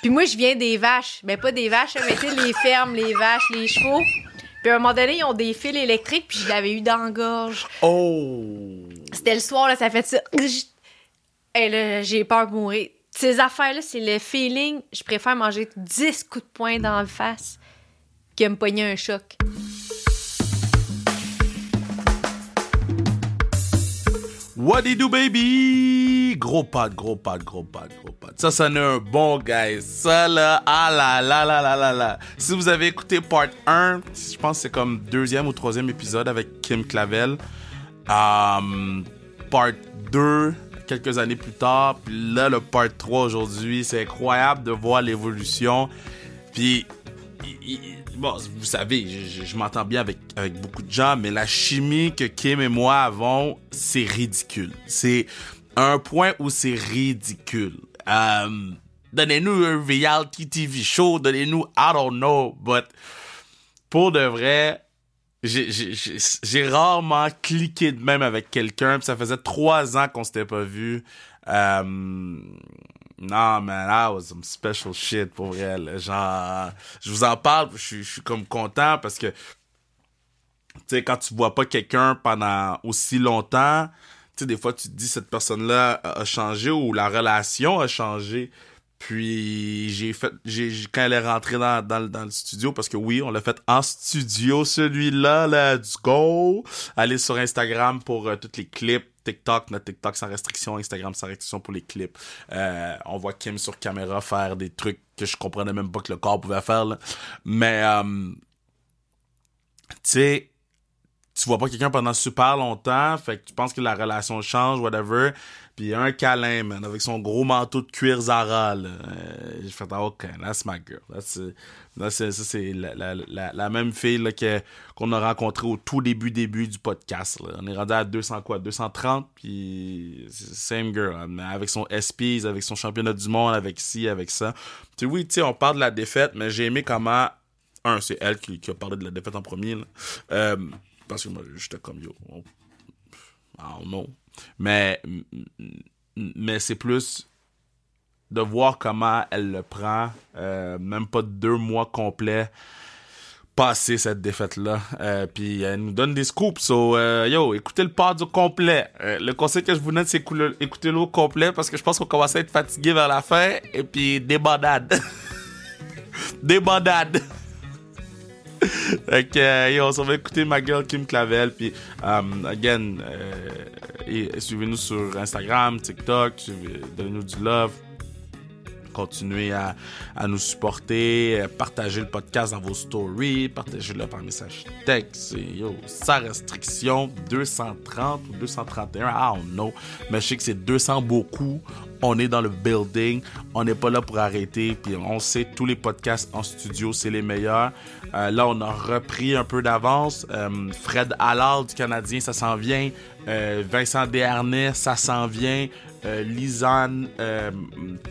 Puis moi, je viens des vaches. Ben, pas des vaches, mais tu sais, les fermes, les vaches, les chevaux. Puis à un moment donné, ils ont des fils électriques, puis je l'avais eu dans la gorge. Oh! C'était le soir, là, ça fait ça. Et là, j'ai peur de mourir. Ces affaires-là, c'est le feeling. Je préfère manger 10 coups de poing dans la face que me pogner un choc. What do you do, baby? Gros pad, gros pad, gros pad, gros pad. Ça, ça n'est un bon guys. Ça, là, ah là là là là là là. Si vous avez écouté part 1, je pense que c'est comme deuxième ou troisième épisode avec Kim Clavel. Um, part 2, quelques années plus tard. Puis là, le part 3 aujourd'hui. C'est incroyable de voir l'évolution. Puis, bon, vous savez, je, je- je m'entends bien avec, avec beaucoup de gens, mais la chimie que Kim et moi avons, c'est ridicule. C'est un point où c'est ridicule. Euh, donnez-nous un reality TV show, donnez-nous, I don't know, but pour de vrai, j'ai- rarement cliqué de même avec quelqu'un, ça faisait trois ans qu'on s'était pas vu. Euh, non, man, that was some special shit pour vrai. Genre, je vous en parle, je suis comme content parce que, tu sais, quand tu vois pas quelqu'un pendant aussi longtemps, tu sais, des fois, tu te dis cette personne-là a changé ou la relation a changé. Puis j'ai fait, j'ai quand elle est rentrée dans, dans, dans le studio, parce que oui, on l'a fait en studio, celui-là, let's go. Allez sur Instagram pour euh, tous les clips. TikTok, notre TikTok sans restriction, Instagram sans restriction pour les clips. Euh, on voit Kim sur caméra faire des trucs que je comprenais même pas que le corps pouvait faire. Là. Mais, euh, tu sais, tu vois pas quelqu'un pendant super longtemps, fait que tu penses que la relation change, whatever. Puis un câlin, man, avec son gros manteau de cuir Zara, là. Euh, j'ai fait, ah, OK, that's my girl. Euh, ça, c'est la, la, la, même fille là, qu'on a rencontrée au tout début, début du podcast. Là. On est rendu à 200 quoi? 230, puis same girl. hein, mais avec son SPs, avec son championnat du monde, avec ci, avec ça. Tu oui, tu sais, on parle de la défaite, mais j'ai aimé comment... Un, c'est elle qui, qui a parlé de la défaite en premier, là. Euh, parce que moi, j'étais comme, yo, on- I don't know. Mais, mais c'est plus de voir comment elle le prend, euh, même pas deux mois complets passer cette défaite-là. Euh, puis elle nous donne des scoops. So, euh, yo, écoutez le pod au complet. Le conseil que je vous donne, c'est écou- écoutez-le au complet parce que je pense qu'on commence à être fatigué vers la fin. Et puis, des bandades. des bandades. Fait que, euh, yo, on va écouter ma girl Kim Clavel. Puis, um, again, euh, suivez-nous sur Instagram, TikTok, donnez-nous du love. Continuez à, à nous supporter, euh, partagez le podcast dans vos stories, partagez-le par message texte. Yo, sans restriction, 230 ou 231, I don't know. Mais je sais que c'est 200 beaucoup. On est dans le building. On n'est pas là pour arrêter. Puis on sait, tous les podcasts en studio, c'est les meilleurs. Euh, là, on a repris un peu d'avance. Euh, Fred Allard du Canadien, ça s'en vient. Euh, Vincent Desharnais, ça s'en vient. Lisanne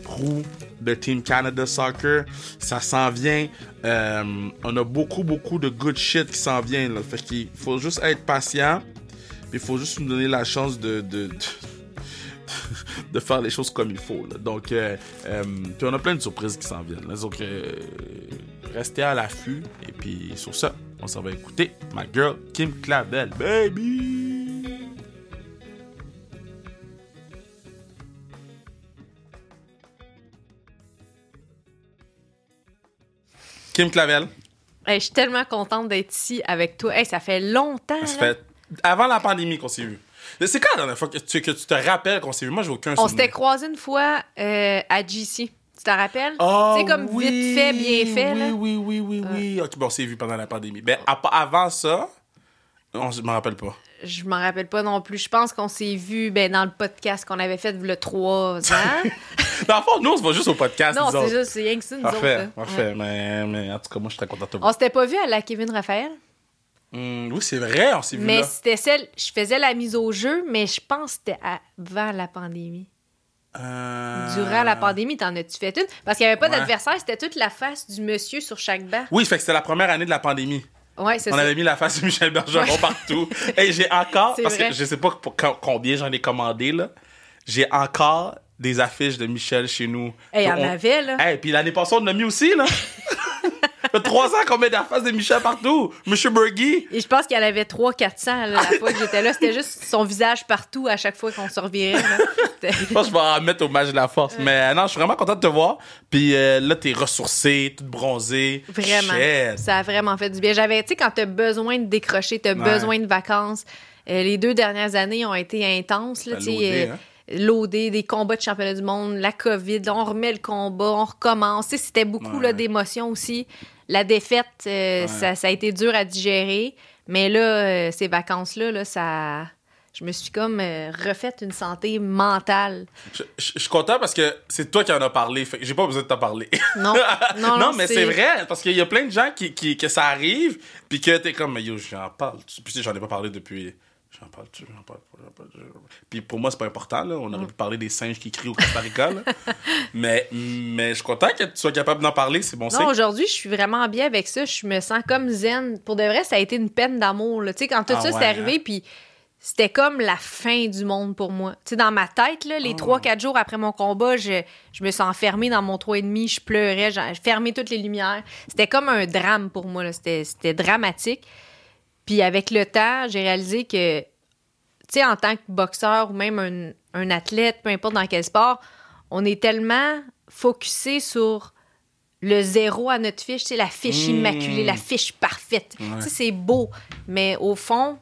Prou de Team Canada Soccer, ça s'en vient. On a beaucoup, beaucoup de good shit qui s'en vient. Là. Fait qu'il faut juste être patient. Il faut juste nous donner la chance de, de faire les choses comme il faut. là. Donc, euh, euh, puis on a plein de surprises qui s'en viennent. là. Donc, euh, restez à l'affût. Et puis, sur ça, on s'en va écouter ma girl Kim Clavel. Baby! Kim Clavel. Hey, je suis tellement contente d'être ici avec toi. Hey, ça fait longtemps. Ça fait avant la pandémie qu'on s'est vu. C'est quand la dernière fois que tu, que tu te rappelles qu'on s'est vu? Moi, j'ai aucun On souvenir. s'était croisés une fois euh, à GC. Tu te rappelles? Ah, tu sais, comme oui, vite fait, bien fait. Oui, là. oui, oui, oui, oui. Ok, bon, on s'est vu pendant la pandémie. Ben, à- avant ça, on, je me rappelle pas. Je m'en rappelle pas non plus. Je pense qu'on s'est vu ben, dans le podcast qu'on avait fait le trois ans. Dans le fond, nous, on se voit juste au podcast. non, nous c'est autres. juste, c'est rien que ça, nous Parfait, autres. là. parfait. Ouais. Mais, mais en tout cas, moi, je suis très content de te On s'était pas vu à la Kevin Raphaël, Hum, oui, c'est vrai, on s'est vu mais c'était celle. Je faisais la mise au jeu, mais je pense que c'était avant la pandémie. Euh, Durant la pandémie, t'en as-tu fait une? Parce qu'il n'y avait pas Ouais. d'adversaire, c'était toute la face du monsieur sur chaque banc. Oui, fait que c'était la première année de la pandémie. Ouais, c'est On ça. avait mis la face de Michel Bergeron Ouais. partout. Et j'ai encore, C'est parce vrai. que je sais pas pour combien j'en ai commandé, là. J'ai encore des affiches de Michel chez nous. Et il y en On- avait, là. Hey, puis l'année passée, on en a mis aussi, là. Fait trois ans qu'on met d'affaires de Michel partout. Monsieur Bergy. Et je pense en avait 300-400 là, la fois que j'étais là. C'était juste son visage partout à chaque fois qu'on se revirait. Je pense que je vais en mettre au match de la force. Mais euh, non, je suis vraiment content de te voir. Puis euh, là, t'es ressourcé, toute bronzée. Vraiment. Shit. Ça a vraiment fait du bien. J'avais, tu sais, quand t'as besoin de décrocher, t'as Ouais. besoin de vacances. euh, les deux dernières années ont été intenses. Là, Ben, euh, hein. des combats de championnat du monde, la COVID, là, on remet le combat, on recommence. C'était beaucoup Ouais. d'émotions aussi. La défaite, euh, Ouais. ça, ça a été dur à digérer. Mais là, euh, ces vacances-là, là, ça... je me suis comme euh, refaite une santé mentale. Je, je- je suis content parce que c'est toi qui en as parlé. Fait j'ai pas besoin de t'en parler. Non, non, non, mais c'est vrai. Parce qu'il y a plein de gens qui, qui- que ça arrive. Puis que t'es comme, mais yo, j'en parle. Puis tu sais, j'en ai pas parlé depuis. J'en parle, tu j'en parle, j'en parle. Puis pour moi, c'est pas important. Là. On aurait pu parler des singes qui crient au Costa Rica. là. mais, mais je suis content que tu sois capable d'en parler. C'est bon Non, signe. aujourd'hui, je suis vraiment bien avec ça. Je me sens comme zen. Pour de vrai, ça a été une peine d'amour. Tu sais, quand tout Ah ça ouais, s'est arrivé, puis c'était comme la fin du monde pour moi. Tu sais, dans ma tête, là, les Ah. trois, quatre jours après mon combat, je, je me suis enfermée dans mon 3,5, je pleurais, j'ai fermé toutes les lumières. C'était comme un drame pour moi. c'était dramatique. Puis avec le temps, j'ai réalisé que, tu sais, en tant que boxeur ou même un, un athlète, peu importe dans quel sport, on est tellement focusé sur le zéro à notre fiche, tu sais, la fiche Mm. immaculée, la fiche parfaite. Ouais. Tu sais, c'est beau, mais au fond,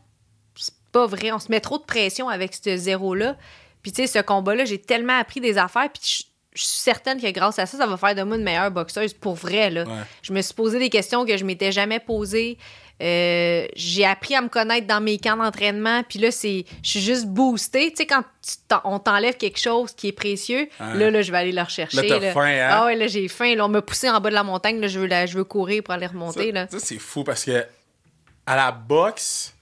c'est pas vrai. On se met trop de pression avec ce zéro-là. Puis, tu sais, ce combat-là, j'ai tellement appris des affaires, puis je je suis certaine que grâce à ça, ça va faire de moi une meilleure boxeuse pour vrai, là. Ouais. Je me suis posé des questions que je m'étais jamais posées. Euh, j'ai appris à me connaître dans mes camps d'entraînement. Puis là, c'est, je suis juste boostée. Tu sais, quand tu on t'enlève quelque chose qui est précieux, là, là, je vais aller le rechercher. Là, t'as là. faim, hein? Ah ouais, là, j'ai faim. Là, on m'a poussé en bas de la montagne. Là, je veux, la- je veux courir pour aller remonter. là. Ça, ça, c'est fou parce que à la boxe,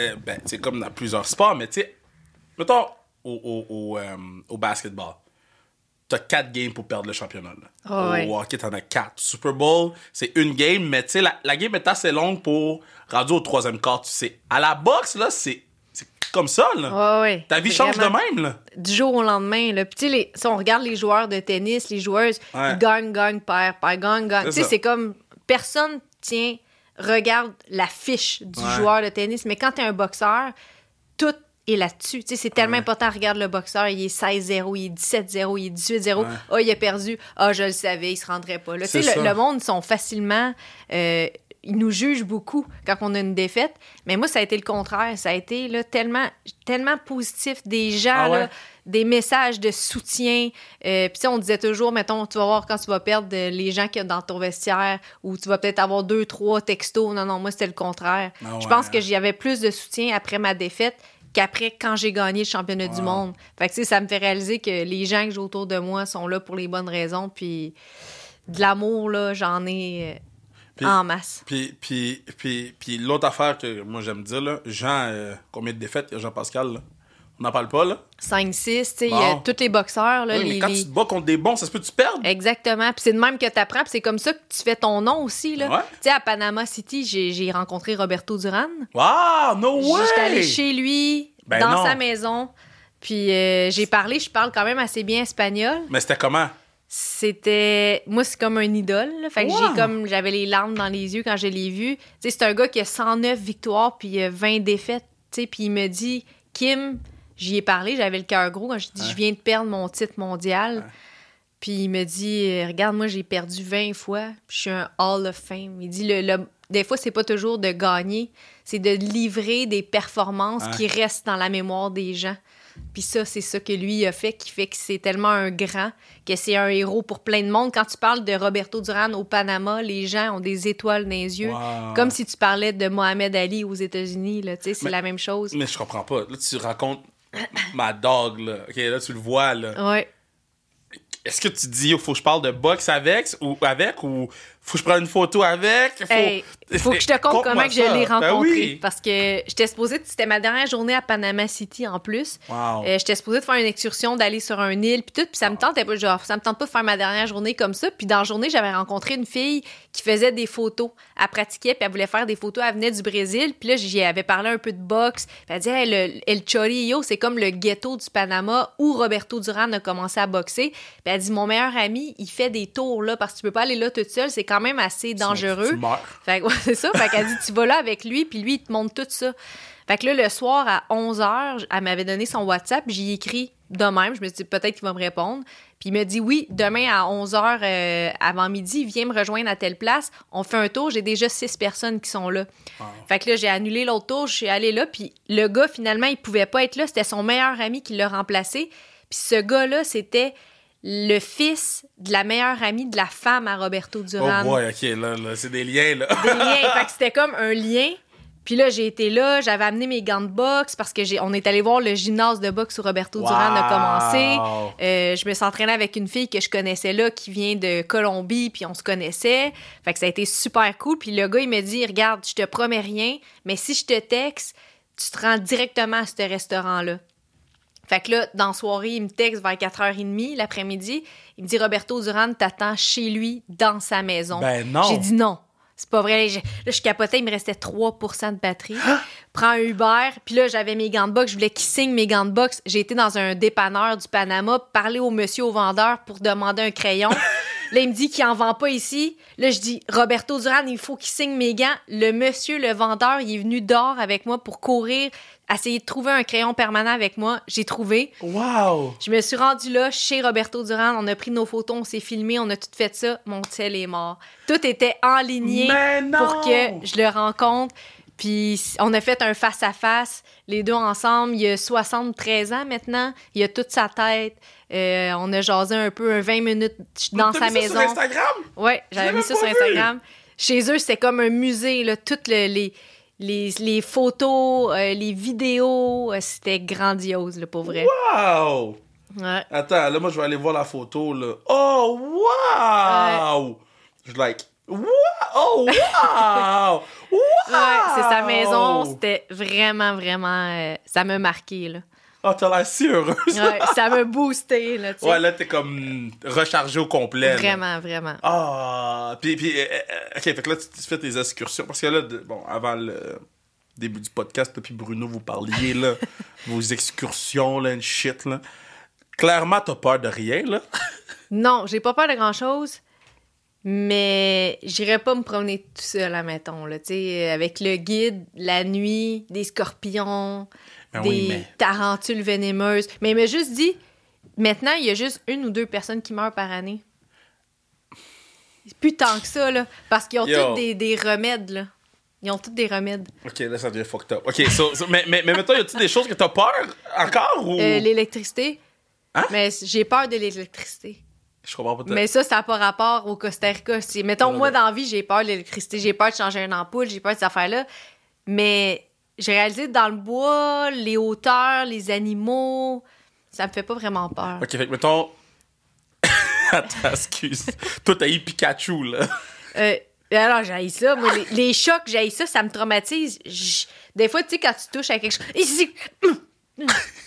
euh, ben, c'est comme dans plusieurs sports, mais tu sais, mettons au, au, au, euh, au basketball, t'as quatre games pour perdre le championnat. là. Ah au ouais. hockey, t'en as quatre. Super Bowl, c'est une game, mais tu sais, la, la game est assez longue pour rendu au troisième quart, tu sais. À la boxe, là, c'est c'est comme ça, là. Ouais, ouais. Ta vie change de même, là. du jour au lendemain. Là. Puis, tu sais, les- si on regarde les joueurs de tennis, les joueuses, Ouais. ils gagnent, gagnent, perdent, perdent, gagnent, gagnent. C'est Tu sais, c'est comme personne tient, regarde la fiche du joueur de tennis. Mais quand tu es un boxeur, est là-dessus. C'est tellement Ouais. important. Regarde le boxeur, il est 16-0, il est 17-0, il est 18-0. Ouais. Ah, il a perdu. Ah, je le savais, il se rendrait pas là. Le, le monde, ils sont facilement. euh, ils nous jugent beaucoup quand on a une défaite. Mais moi, ça a été le contraire. Ça a été là, tellement, tellement positif. Des gens, Ah ouais? là, des messages de soutien. Euh, Puis, on disait toujours, mettons, tu vas voir quand tu vas perdre euh, les gens qu'il y a dans ton vestiaire ou tu vas peut-être avoir deux, trois textos. Non, non, moi, c'était le contraire. Ah Je pense hein? que j'y avais plus de soutien après ma défaite qu'après quand j'ai gagné le championnat du monde. Fait que, ça me fait réaliser que les gens que j'ai autour de moi sont là pour les bonnes raisons. Puis, de l'amour, là, j'en ai euh, Puis- en masse. Puis, puis, puis, puis l'autre affaire que moi j'aime dire, là, Jean, euh, combien de défaites il y a Jean-Pascal? On n'en parle pas, là? 5-6, tu sais, il y a tous les boxeurs, là, Oui, les- mais quand les- tu te bats contre des bons, ça se peut que tu perdes. Exactement. Puis c'est de même que tu apprends. Puis c'est comme ça que tu fais ton nom aussi. Là. Ouais. Tu sais, à Panama City, j'ai, j'ai rencontré Roberto Duran. Wow, no way! J'étais allée chez lui, Ben dans non. sa maison. Puis euh, j'ai parlé, je parle quand même assez bien espagnol. Mais c'était comment? C'était. Moi, c'est comme un idole. là. Fait que Wow. j'ai comme. J'avais les larmes dans les yeux quand je l'ai vu. Tu sais, c'est un gars qui a 109 victoires puis euh, 20 défaites. Tu sais, puis il me dit, Kim, j'y ai parlé, j'avais le cœur gros quand je dis, je viens de perdre mon titre mondial. Puis il me dit, regarde, moi, j'ai perdu 20 fois, puis je suis un Hall of Fame. Il dit, le, le- des fois, c'est pas toujours de gagner, c'est de livrer des performances qui restent dans la mémoire des gens. Puis ça, c'est ça que lui a fait, qui fait que c'est tellement un grand, que c'est un héros pour plein de monde. Quand tu parles de Roberto Duran au Panama, les gens ont des étoiles dans les yeux. Wow. Comme si tu parlais de Mohamed Ali aux États-Unis, là, tu sais, c'est la même chose. Mais je comprends pas. Là, tu racontes ma dog, là. OK, là, tu le vois, là. Ouais. Est-ce que tu dis, il faut que je parle de boxe avec ou, avec ou faut que je prenne une photo avec. Faut, Hey, faut que je te compte comment que je l'ai Ben rencontré. oui. Parce que j'étais supposée, c'était ma dernière journée à Panama City en plus. Wow. Euh, j'étais supposée de faire une excursion, d'aller sur un île, puis tout, puis ça me tentait pas, genre, ça me tente pas de faire ma dernière journée comme ça. Puis dans la journée, j'avais rencontré une fille qui faisait des photos. Elle pratiquait, puis elle voulait faire des photos. Elle venait du Brésil, puis là, j'y avais parlé un peu de boxe. Puis elle disait, hey, le, El Chorillo, c'est comme le ghetto du Panama où Roberto Duran a commencé à boxer. Puis elle dit, mon meilleur ami, il fait des tours là, parce que tu peux pas aller là toute seule, c'est quand même assez dangereux. Tu meurs. Fait ouais, c'est ça. Fait qu'elle dit, tu vas là avec lui, puis lui, il te montre tout ça. Fait que là, le soir, à 11h, elle m'avait donné son WhatsApp, j'y ai écrit de même. Je me suis dit, peut-être qu'il va me répondre. Puis il me dit, oui, demain à 11h avant midi, viens me rejoindre à telle place. On fait un tour, j'ai déjà six personnes qui sont là. Fait que là, j'ai annulé l'autre tour, je suis allée là, puis le gars, finalement, il pouvait pas être là. C'était son meilleur ami qui l'a remplacé. Puis ce gars-là, c'était le fils de la meilleure amie de la femme à Roberto Oh Duran boy, ok, là, là c'est des liens, là. des liens. Fait que c'était comme un lien. Puis là, j'ai été là, j'avais amené mes gants de boxe parce que j'ai, on est allé voir le gymnase de boxe où Roberto Duran a commencé. Euh, je me suis entraînée avec une fille que je connaissais là, qui vient de Colombie, puis on se connaissait. Fait que ça a été super cool. Puis le gars, il m'a dit, regarde, je te promets rien, mais si je te texte, tu te rends directement à ce restaurant-là. Fait que là, dans la soirée, il me texte vers 4h30 l'après-midi. Il me dit Roberto Duran t'attend chez lui, dans sa maison. Ben non. J'ai dit non. C'est pas vrai. Je- Là, je capotais, il me restait 3% de batterie. Prends un Uber. Puis là, j'avais mes gants de boxe. Je voulais qu'il signe mes gants de boxe. J'ai été dans un dépanneur du Panama, parler au monsieur, au vendeur, pour demander un crayon. Là, il me dit qu'il en vend pas ici. Là, je dis, Roberto Duran, il faut qu'il signe mes gants. Le monsieur, le vendeur, il est venu dehors avec moi pour courir, essayer de trouver un crayon permanent avec moi. J'ai trouvé. Wow. Je me suis rendue là chez Roberto Duran. On a pris nos photos, on s'est filmé, on a tout fait ça. Mon tel est mort. Tout était enligné pour que je le rencontre. Puis on a fait un face-à-face, les deux ensemble. Il a 73 ans maintenant. Il a toute sa tête. Euh, on a jasé un peu, un 20 minutes dans sa mis ça maison. sur Instagram? Ouais, j'avais mis ça sur vu. Instagram. Chez eux, c'était comme un musée, là. Toutes le- les, les, les photos, euh, les vidéos, euh, c'était grandiose, là, pour vrai. Wow! Ouais. Attends, là, moi, je vais aller voir la photo, là. Oh, wow! Je like. Wow! Oh, wow! wow! Ouais, c'est sa maison. C'était vraiment, vraiment. euh, ça m'a marqué, là. Oh, t'as l'air si heureuse. Ouais, ça m'a boosté, là, tu sais. Ouais, là, t'es comme rechargé au complet. là. Vraiment, vraiment. Ah! Puis, puis euh, euh, ok, fait que là, tu, tu fais tes excursions. Parce que là, de- bon, avant le début du podcast, puis Bruno, vous parliez, là, vos excursions, là, une shit, là. Clairement, t'as peur de rien, là. Non, j'ai pas peur de grand-chose, mais j'irais pas me promener tout seul, admettons, là, tu sais, avec le guide, la nuit, des scorpions, Ben des oui, mais- tarentules venimeuses. Mais il m'a juste dit, maintenant, il y a juste une ou deux personnes qui meurent par année. Plus tant que ça, là, parce qu'ils ont tous des, des remèdes, là. Ils ont tous des remèdes. Ok, là, ça devient fucked up. Ok, so- so- mais, mais, mais mettons, y a-tu des choses que t'as peur encore ou? Euh, l'électricité. Hein? Mais j'ai peur de l'électricité. Je comprends pas. Mais ça, ça n'a pas rapport au Costa Rica. Mettons, moi, ouais. dans la vie, j'ai peur de l'électricité, j'ai peur de changer une ampoule, j'ai peur de ces affaires-là. Mais j'ai réalisé dans le bois, les hauteurs, les animaux, ça me fait pas vraiment peur. Ok, fait que mettons. Attends, excuse. Toi, t'as eu Pikachu, là. Euh, alors, j'ai ça. Moi, les, les chocs, j'ai ça, ça me traumatise. Des fois, tu sais, quand tu touches à quelque chose. Ici!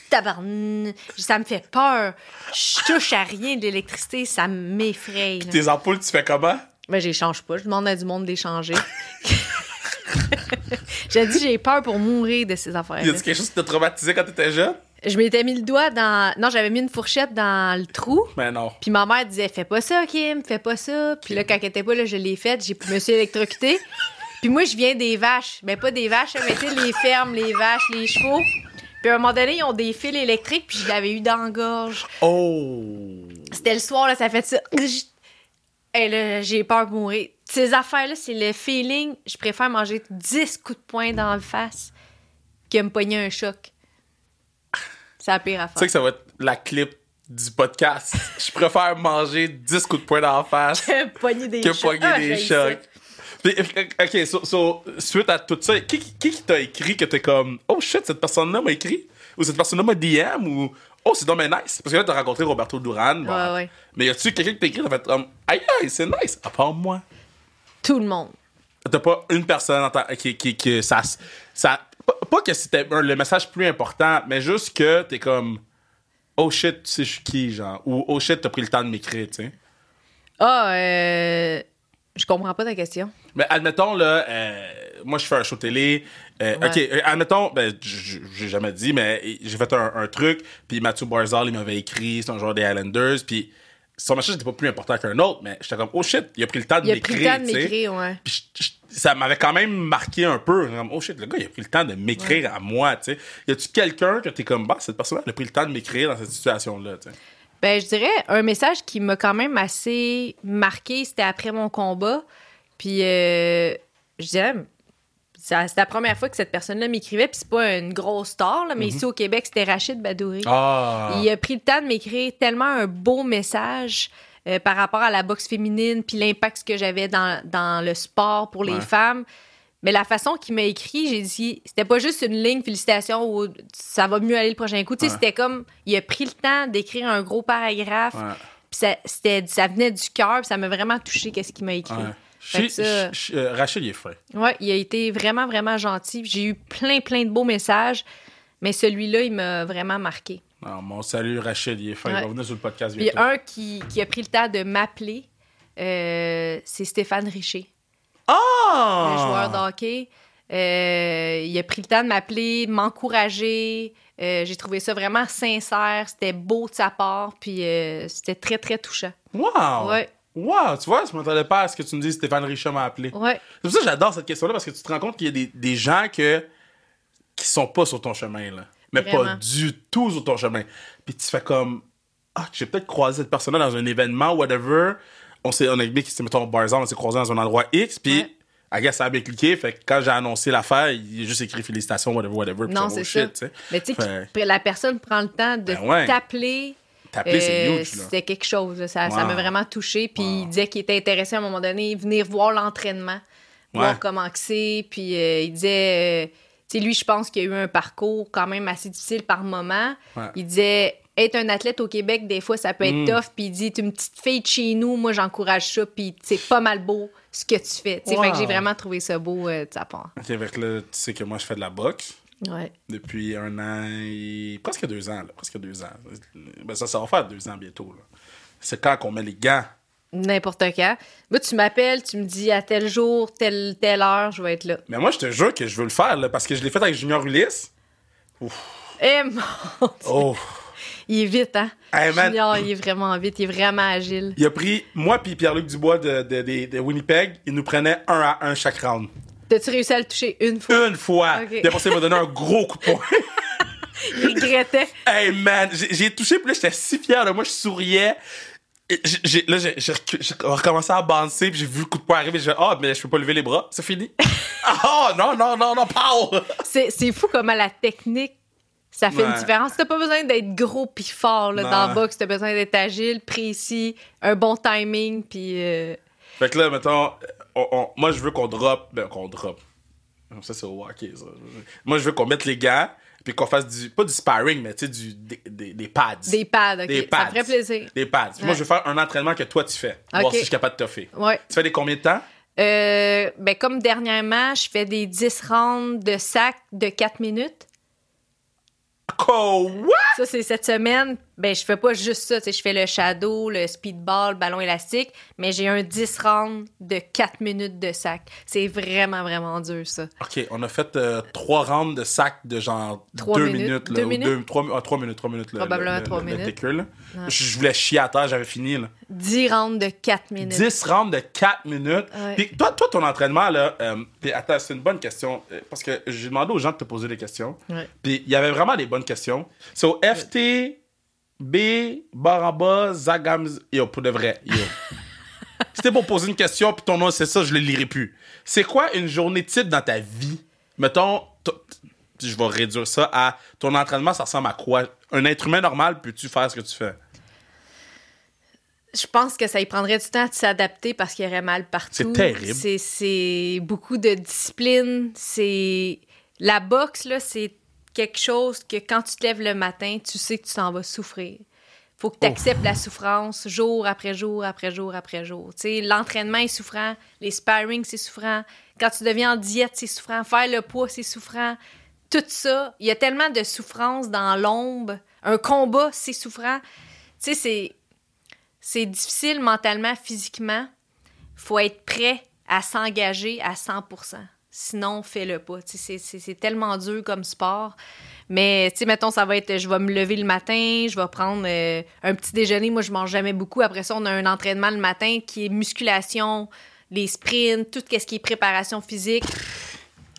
Tabarn, ça me fait peur. Je touche à rien de l'électricité, ça m'effraie. Tes ampoules, tu fais comment? Ben, je les change pas. Je demande à du monde de les changer. j'ai dit, j'ai peur pour mourir de ces affaires. Y a-tu quelque chose qui t'a traumatisé quand t'étais jeune? Je m'étais mis le doigt dans. Non, j'avais mis une fourchette dans le trou. Mais non. Puis ma mère disait, fais pas ça, Kim, fais pas ça. Puis là, quand elle était pas là, je l'ai faite. J'ai me suis électrocutée. Puis moi, je viens des vaches. Ben, pas des vaches, mais tu sais, les fermes, les vaches, les chevaux. Puis à un moment donné, ils ont des fils électriques, puis je l'avais eu dans la gorge. Oh! C'était le soir, là, ça fait ça. Et là, j'ai peur de mourir. Ces affaires-là, c'est le feeling. Je préfère manger 10 coups de poing dans la face que me pogner un choc. C'est la pire Tu sais affaire. que ça va être la clip du podcast. Je préfère manger 10 coups de poing dans la face pogner des que chocs. pogner Ah, des chocs. Puis, ok, so, so, suite à tout ça, qui, qui, qui t'a écrit que t'es comme Oh shit, cette personne-là m'a écrit? Ou cette personne-là m'a DM Ou Oh, c'est dommage nice Parce que là, t'as rencontré Roberto Duran. bon. Ouais, ouais. Mais y a-tu quelqu'un qui t'a écrit T'as fait comme Aïe, aïe, c'est nice À part moi. Tout le monde. T'as pas une personne en qui, qui, qui ça, ça pas, que c'était le message plus important, mais juste que t'es comme oh shit, tu sais je suis qui genre? Ou oh shit, t'as pris le temps de m'écrire, tu sais? Ah, euh, je comprends pas ta question. Mais admettons là, euh, moi je fais un show télé. euh, Ouais. Ok, euh, admettons, ben j'ai jamais dit, mais j'ai fait un, un truc, puis Mathieu Barzal il m'avait écrit, c'est un joueur des Islanders, puis son message n'était pas plus important qu'un autre, mais j'étais comme oh shit, il a pris le temps de Il a m'écrire, pris le temps de m'écrire, ouais. Puis je- je- ça m'avait quand même marqué un peu. Comme, oh shit, le gars, il a pris le temps de m'écrire à moi, tu sais. Y a-tu quelqu'un que t'es comme, bah, cette personne-là, elle a pris le temps de m'écrire dans cette situation-là, tu sais? Ben, je dirais un message qui m'a quand même assez marqué, c'était après mon combat. Puis, euh, je dirais, c'était la première fois que cette personne-là m'écrivait. Puis, c'est pas une grosse star, là, mais ici au Québec, c'était Rachid Badouri. Ah! Il a pris le temps de m'écrire tellement un beau message euh, par rapport à la boxe féminine, puis l'impact que j'avais dans, dans le sport pour les femmes. Mais la façon qu'il m'a écrit, j'ai dit, c'était pas juste une ligne, félicitations, ou ça va mieux aller le prochain coup. Ouais. C'était comme, il a pris le temps d'écrire un gros paragraphe, puis ça, venait du cœur, ça m'a vraiment touché, qu'est-ce qu'il m'a écrit. ouais. Euh, Rachel, il est fin. Ouais, il a été vraiment, vraiment gentil. J'ai eu plein, plein de beaux messages, mais celui-là, il m'a vraiment marqué. Non, mon salut, Rachel, il est fin. Il va venir sur le podcast Puis bientôt. un qui, qui a pris le temps de m'appeler, euh, c'est Stéphane Richer, Ah! le joueur de hockey. Euh, il a pris le temps de m'appeler, de m'encourager. Euh, J'ai trouvé ça vraiment sincère. C'était beau de sa part. Puis euh, c'était très, très touchant. Wow! Ouais. Wow! Tu vois, je m'attendais pas à ce que tu me dises Stéphane Richard m'a appelé. Ouais. C'est pour ça que j'adore cette question-là, parce que tu te rends compte qu'il y a des, des gens que, qui sont pas sur ton chemin, là. Mais pas du tout sur ton chemin. Puis tu fais comme, ah, j'ai peut-être croisé cette personne-là dans un événement, whatever. On s'est, on a que mettons, Barzan, on s'est croisé dans un endroit X, puis, Ouais. I guess, ça a bien cliqué. Fait que quand j'ai annoncé l'affaire, il a juste écrit félicitations, whatever, whatever. Non, oh c'est shit, ça. tu sais. Mais tu sais, Fait- la personne prend le temps de Ben ouais. t'appeler. C'est Euh. C'était quelque chose. Ça ça Wow. m'a vraiment touché. Puis Wow. il disait qu'il était intéressé à un moment donné, venir voir l'entraînement, Ouais. voir comment c'est. Puis euh, il disait, euh, tu sais, lui, je pense qu'il a eu un parcours quand même assez difficile par moment. Ouais. Il disait, être un athlète au Québec, des fois, ça peut être Mm. tough. Puis il dit, t'es une petite fille de chez nous, moi, j'encourage ça. Puis c'est pas mal beau ce que tu fais. Tu sais, Fait que Wow. j'ai vraiment trouvé ça beau euh, de sa part. Ok, que là, tu sais que moi, je fais de la boxe. Ouais. depuis un an et presque deux ans, là, presque deux ans. Ben, ça, ça va faire deux ans bientôt. là. C'est quand qu'on met les gants. N'importe quand. Moi, tu m'appelles, tu me dis à tel jour, telle, telle heure, je vais être là. Mais moi, je te jure que je veux le faire là, parce que je l'ai fait avec Junior Ulysse. Eh mon Dieu. Oh! Il est vite, hein? Hey. Junior, il est vraiment vite, il est vraiment agile. Il a pris, moi puis Pierre-Luc Dubois de, de, de- de Winnipeg, il nous prenait un à un chaque round. T'as-tu réussi à le toucher une fois? Une fois. Ok. Puis après, ça, il m'a donné un gros coup de poing. Il regrettait. hey man, j'ai touché, puis là, j'étais si fier de moi, je souriais. J'ai- là, j'ai recommencé à avancer, puis j'ai vu le coup de poing arriver. J'ai dit, ah, mais je peux pas lever les bras, c'est fini. Ah, non, non, non, non, pow! C'est c'est fou comment la technique, ça fait une différence. T'as pas besoin d'être gros puis fort là, Non. dans le box. T'as besoin d'être agile, précis, un bon timing, puis... euh, Fait que là, mettons, on- on- moi, je veux qu'on drop. Ben, qu'on drop. Ça, c'est au hockey, ça. Moi, je veux qu'on mette les gants, puis qu'on fasse du. Pas du sparring, mais tu sais, du, des, des, des pads. des pads, OK? Des Ça pads. me ferait plaisir. Des pads. Moi, je veux faire un entraînement que toi, tu fais. Voir si je suis capable de toffer. Ouais. Tu fais des combien de temps? Euh, ben, comme dernièrement, je fais des 10 rounds de sac de 4 minutes. Quoi? Ça, c'est cette semaine. Ben, je fais pas juste ça. Je fais le shadow, le speedball, le ballon élastique, mais j'ai un 10 rounds de 4 minutes de sac. C'est vraiment, vraiment dur, ça. Ok, on a fait euh, trois rounds de sac de genre Trois deux minutes. minutes. là, Deux ou minutes? deux- trois, ah, trois minutes, Probablement le- trois le- le minutes. tackle, là. Je, je voulais chier à terre, j'avais fini. Là. 10 rounds de 4 minutes. 10 rounds de 4 minutes. Ouais. Puis toi, toi, ton entraînement, là, euh, attends, c'est une bonne question. euh, Parce que j'ai demandé aux gens de te poser des questions. Ouais. Puis il y avait vraiment des bonnes questions. C'est au FT, B, Baraba, Zagams. Yo, pour de vrai. Yo. C'était pour poser une question, puis ton nom, c'est ça, je le lirai plus. C'est quoi une journée type dans ta vie? Mettons, je vais réduire ça à ton entraînement, ça ressemble à quoi? Un être humain normal, peux-tu faire ce que tu fais? Je pense que ça y prendrait du temps de s'adapter parce qu'il y aurait mal partout. C'est terrible. C'est- C'est beaucoup de discipline. C'est La boxe, là, c'est quelque chose que quand tu te lèves le matin, tu sais que tu t'en vas souffrir. faut que tu acceptes la souffrance jour après jour après jour après jour. L'entraînement est souffrant, les sparring, c'est souffrant. Quand tu deviens en diète, c'est souffrant. Faire le poids, c'est souffrant. Tout ça, il y a tellement de souffrance dans l'ombre. Un combat, c'est souffrant. Tu sais, c'est, c'est difficile mentalement, physiquement. faut être prêt à s'engager à 100 Sinon, fais-le pas. C'est, c'est tellement dur comme sport. Mais, tu sais, mettons, ça va être, je vais me lever le matin, je vais prendre euh, un petit déjeuner. Moi, je mange jamais beaucoup. Après ça, on a un entraînement le matin qui est musculation, les sprints, tout ce qui est préparation physique.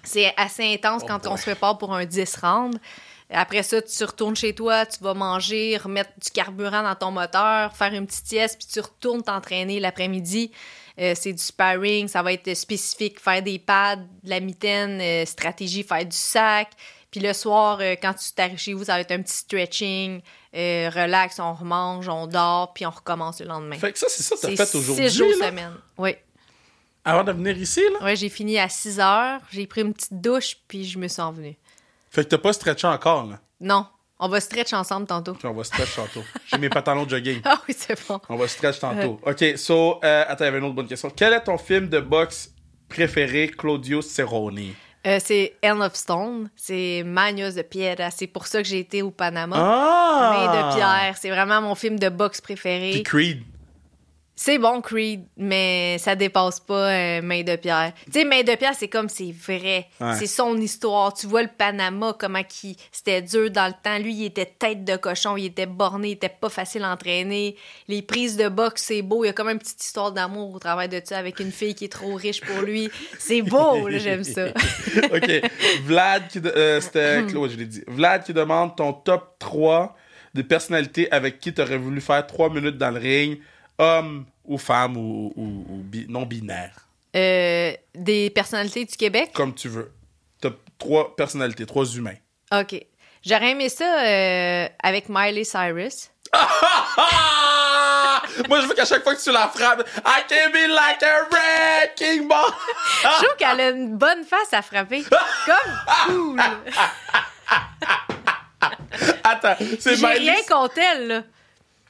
C'est assez intense quand on se prépare pour un 10 rounds. Après ça, tu retournes chez toi, tu vas manger, remettre du carburant dans ton moteur, faire une petite sieste, puis tu retournes t'entraîner l'après-midi. Euh, c'est du sparring, ça va être spécifique, faire des pads, de la mitaine, euh, stratégie, faire du sac. Puis le soir, euh, quand tu t'arrives chez vous, ça va être un petit stretching, relax, on remange, on dort, puis on recommence le lendemain. Fait que ça, c'est ça que t'as fait aujourd'hui. six jours semaine, oui. Avant de venir ici, là? Oui, j'ai fini à 6 heures, j'ai pris une petite douche, puis je me suis envenue. Fait que t'as pas stretché encore, là? Non. On va stretch ensemble tantôt. on va stretch tantôt. J'ai mes pantalons de jogging. Ah oui, c'est bon. On va stretch tantôt. OK, so, euh, attends, il y avait une autre bonne question. Quel est ton film de boxe préféré, Claudio Cerrone? Euh, c'est End of Stone. C'est Manos de Piedra. C'est pour ça que j'ai été au Panama. Ah! Main de pierre. C'est vraiment mon film de boxe préféré. Puis Creed. C'est bon, Creed, mais ça dépasse pas euh, Main de pierre. Tu sais, Main de pierre, c'est comme c'est vrai. C'est son histoire. Tu vois le Panama, comment qui c'était dur dans le temps. Lui, il était tête de cochon, il était borné, il était pas facile à entraîner. Les prises de boxe, c'est beau. Il y a comme une petite histoire d'amour au travers de ça avec une fille qui est trop riche pour lui. C'est beau, j'aime ça. OK. Vlad, qui euh, c'était Claude, je l'ai dit. Vlad qui demande ton top 3 de personnalités avec qui tu aurais voulu faire 3 minutes dans le ring homme ou femme ou, non-binaire? Euh, des personnalités du Québec? Comme tu veux. T'as trois personnalités, trois humains. OK. J'aurais aimé ça euh, avec Miley Cyrus. Moi, je veux qu'à chaque fois que tu la frappes, I can be like a wrecking ball. je trouve qu'elle a une bonne face à frapper. Comme cool. Attends, c'est J'ai rien contre elle, là.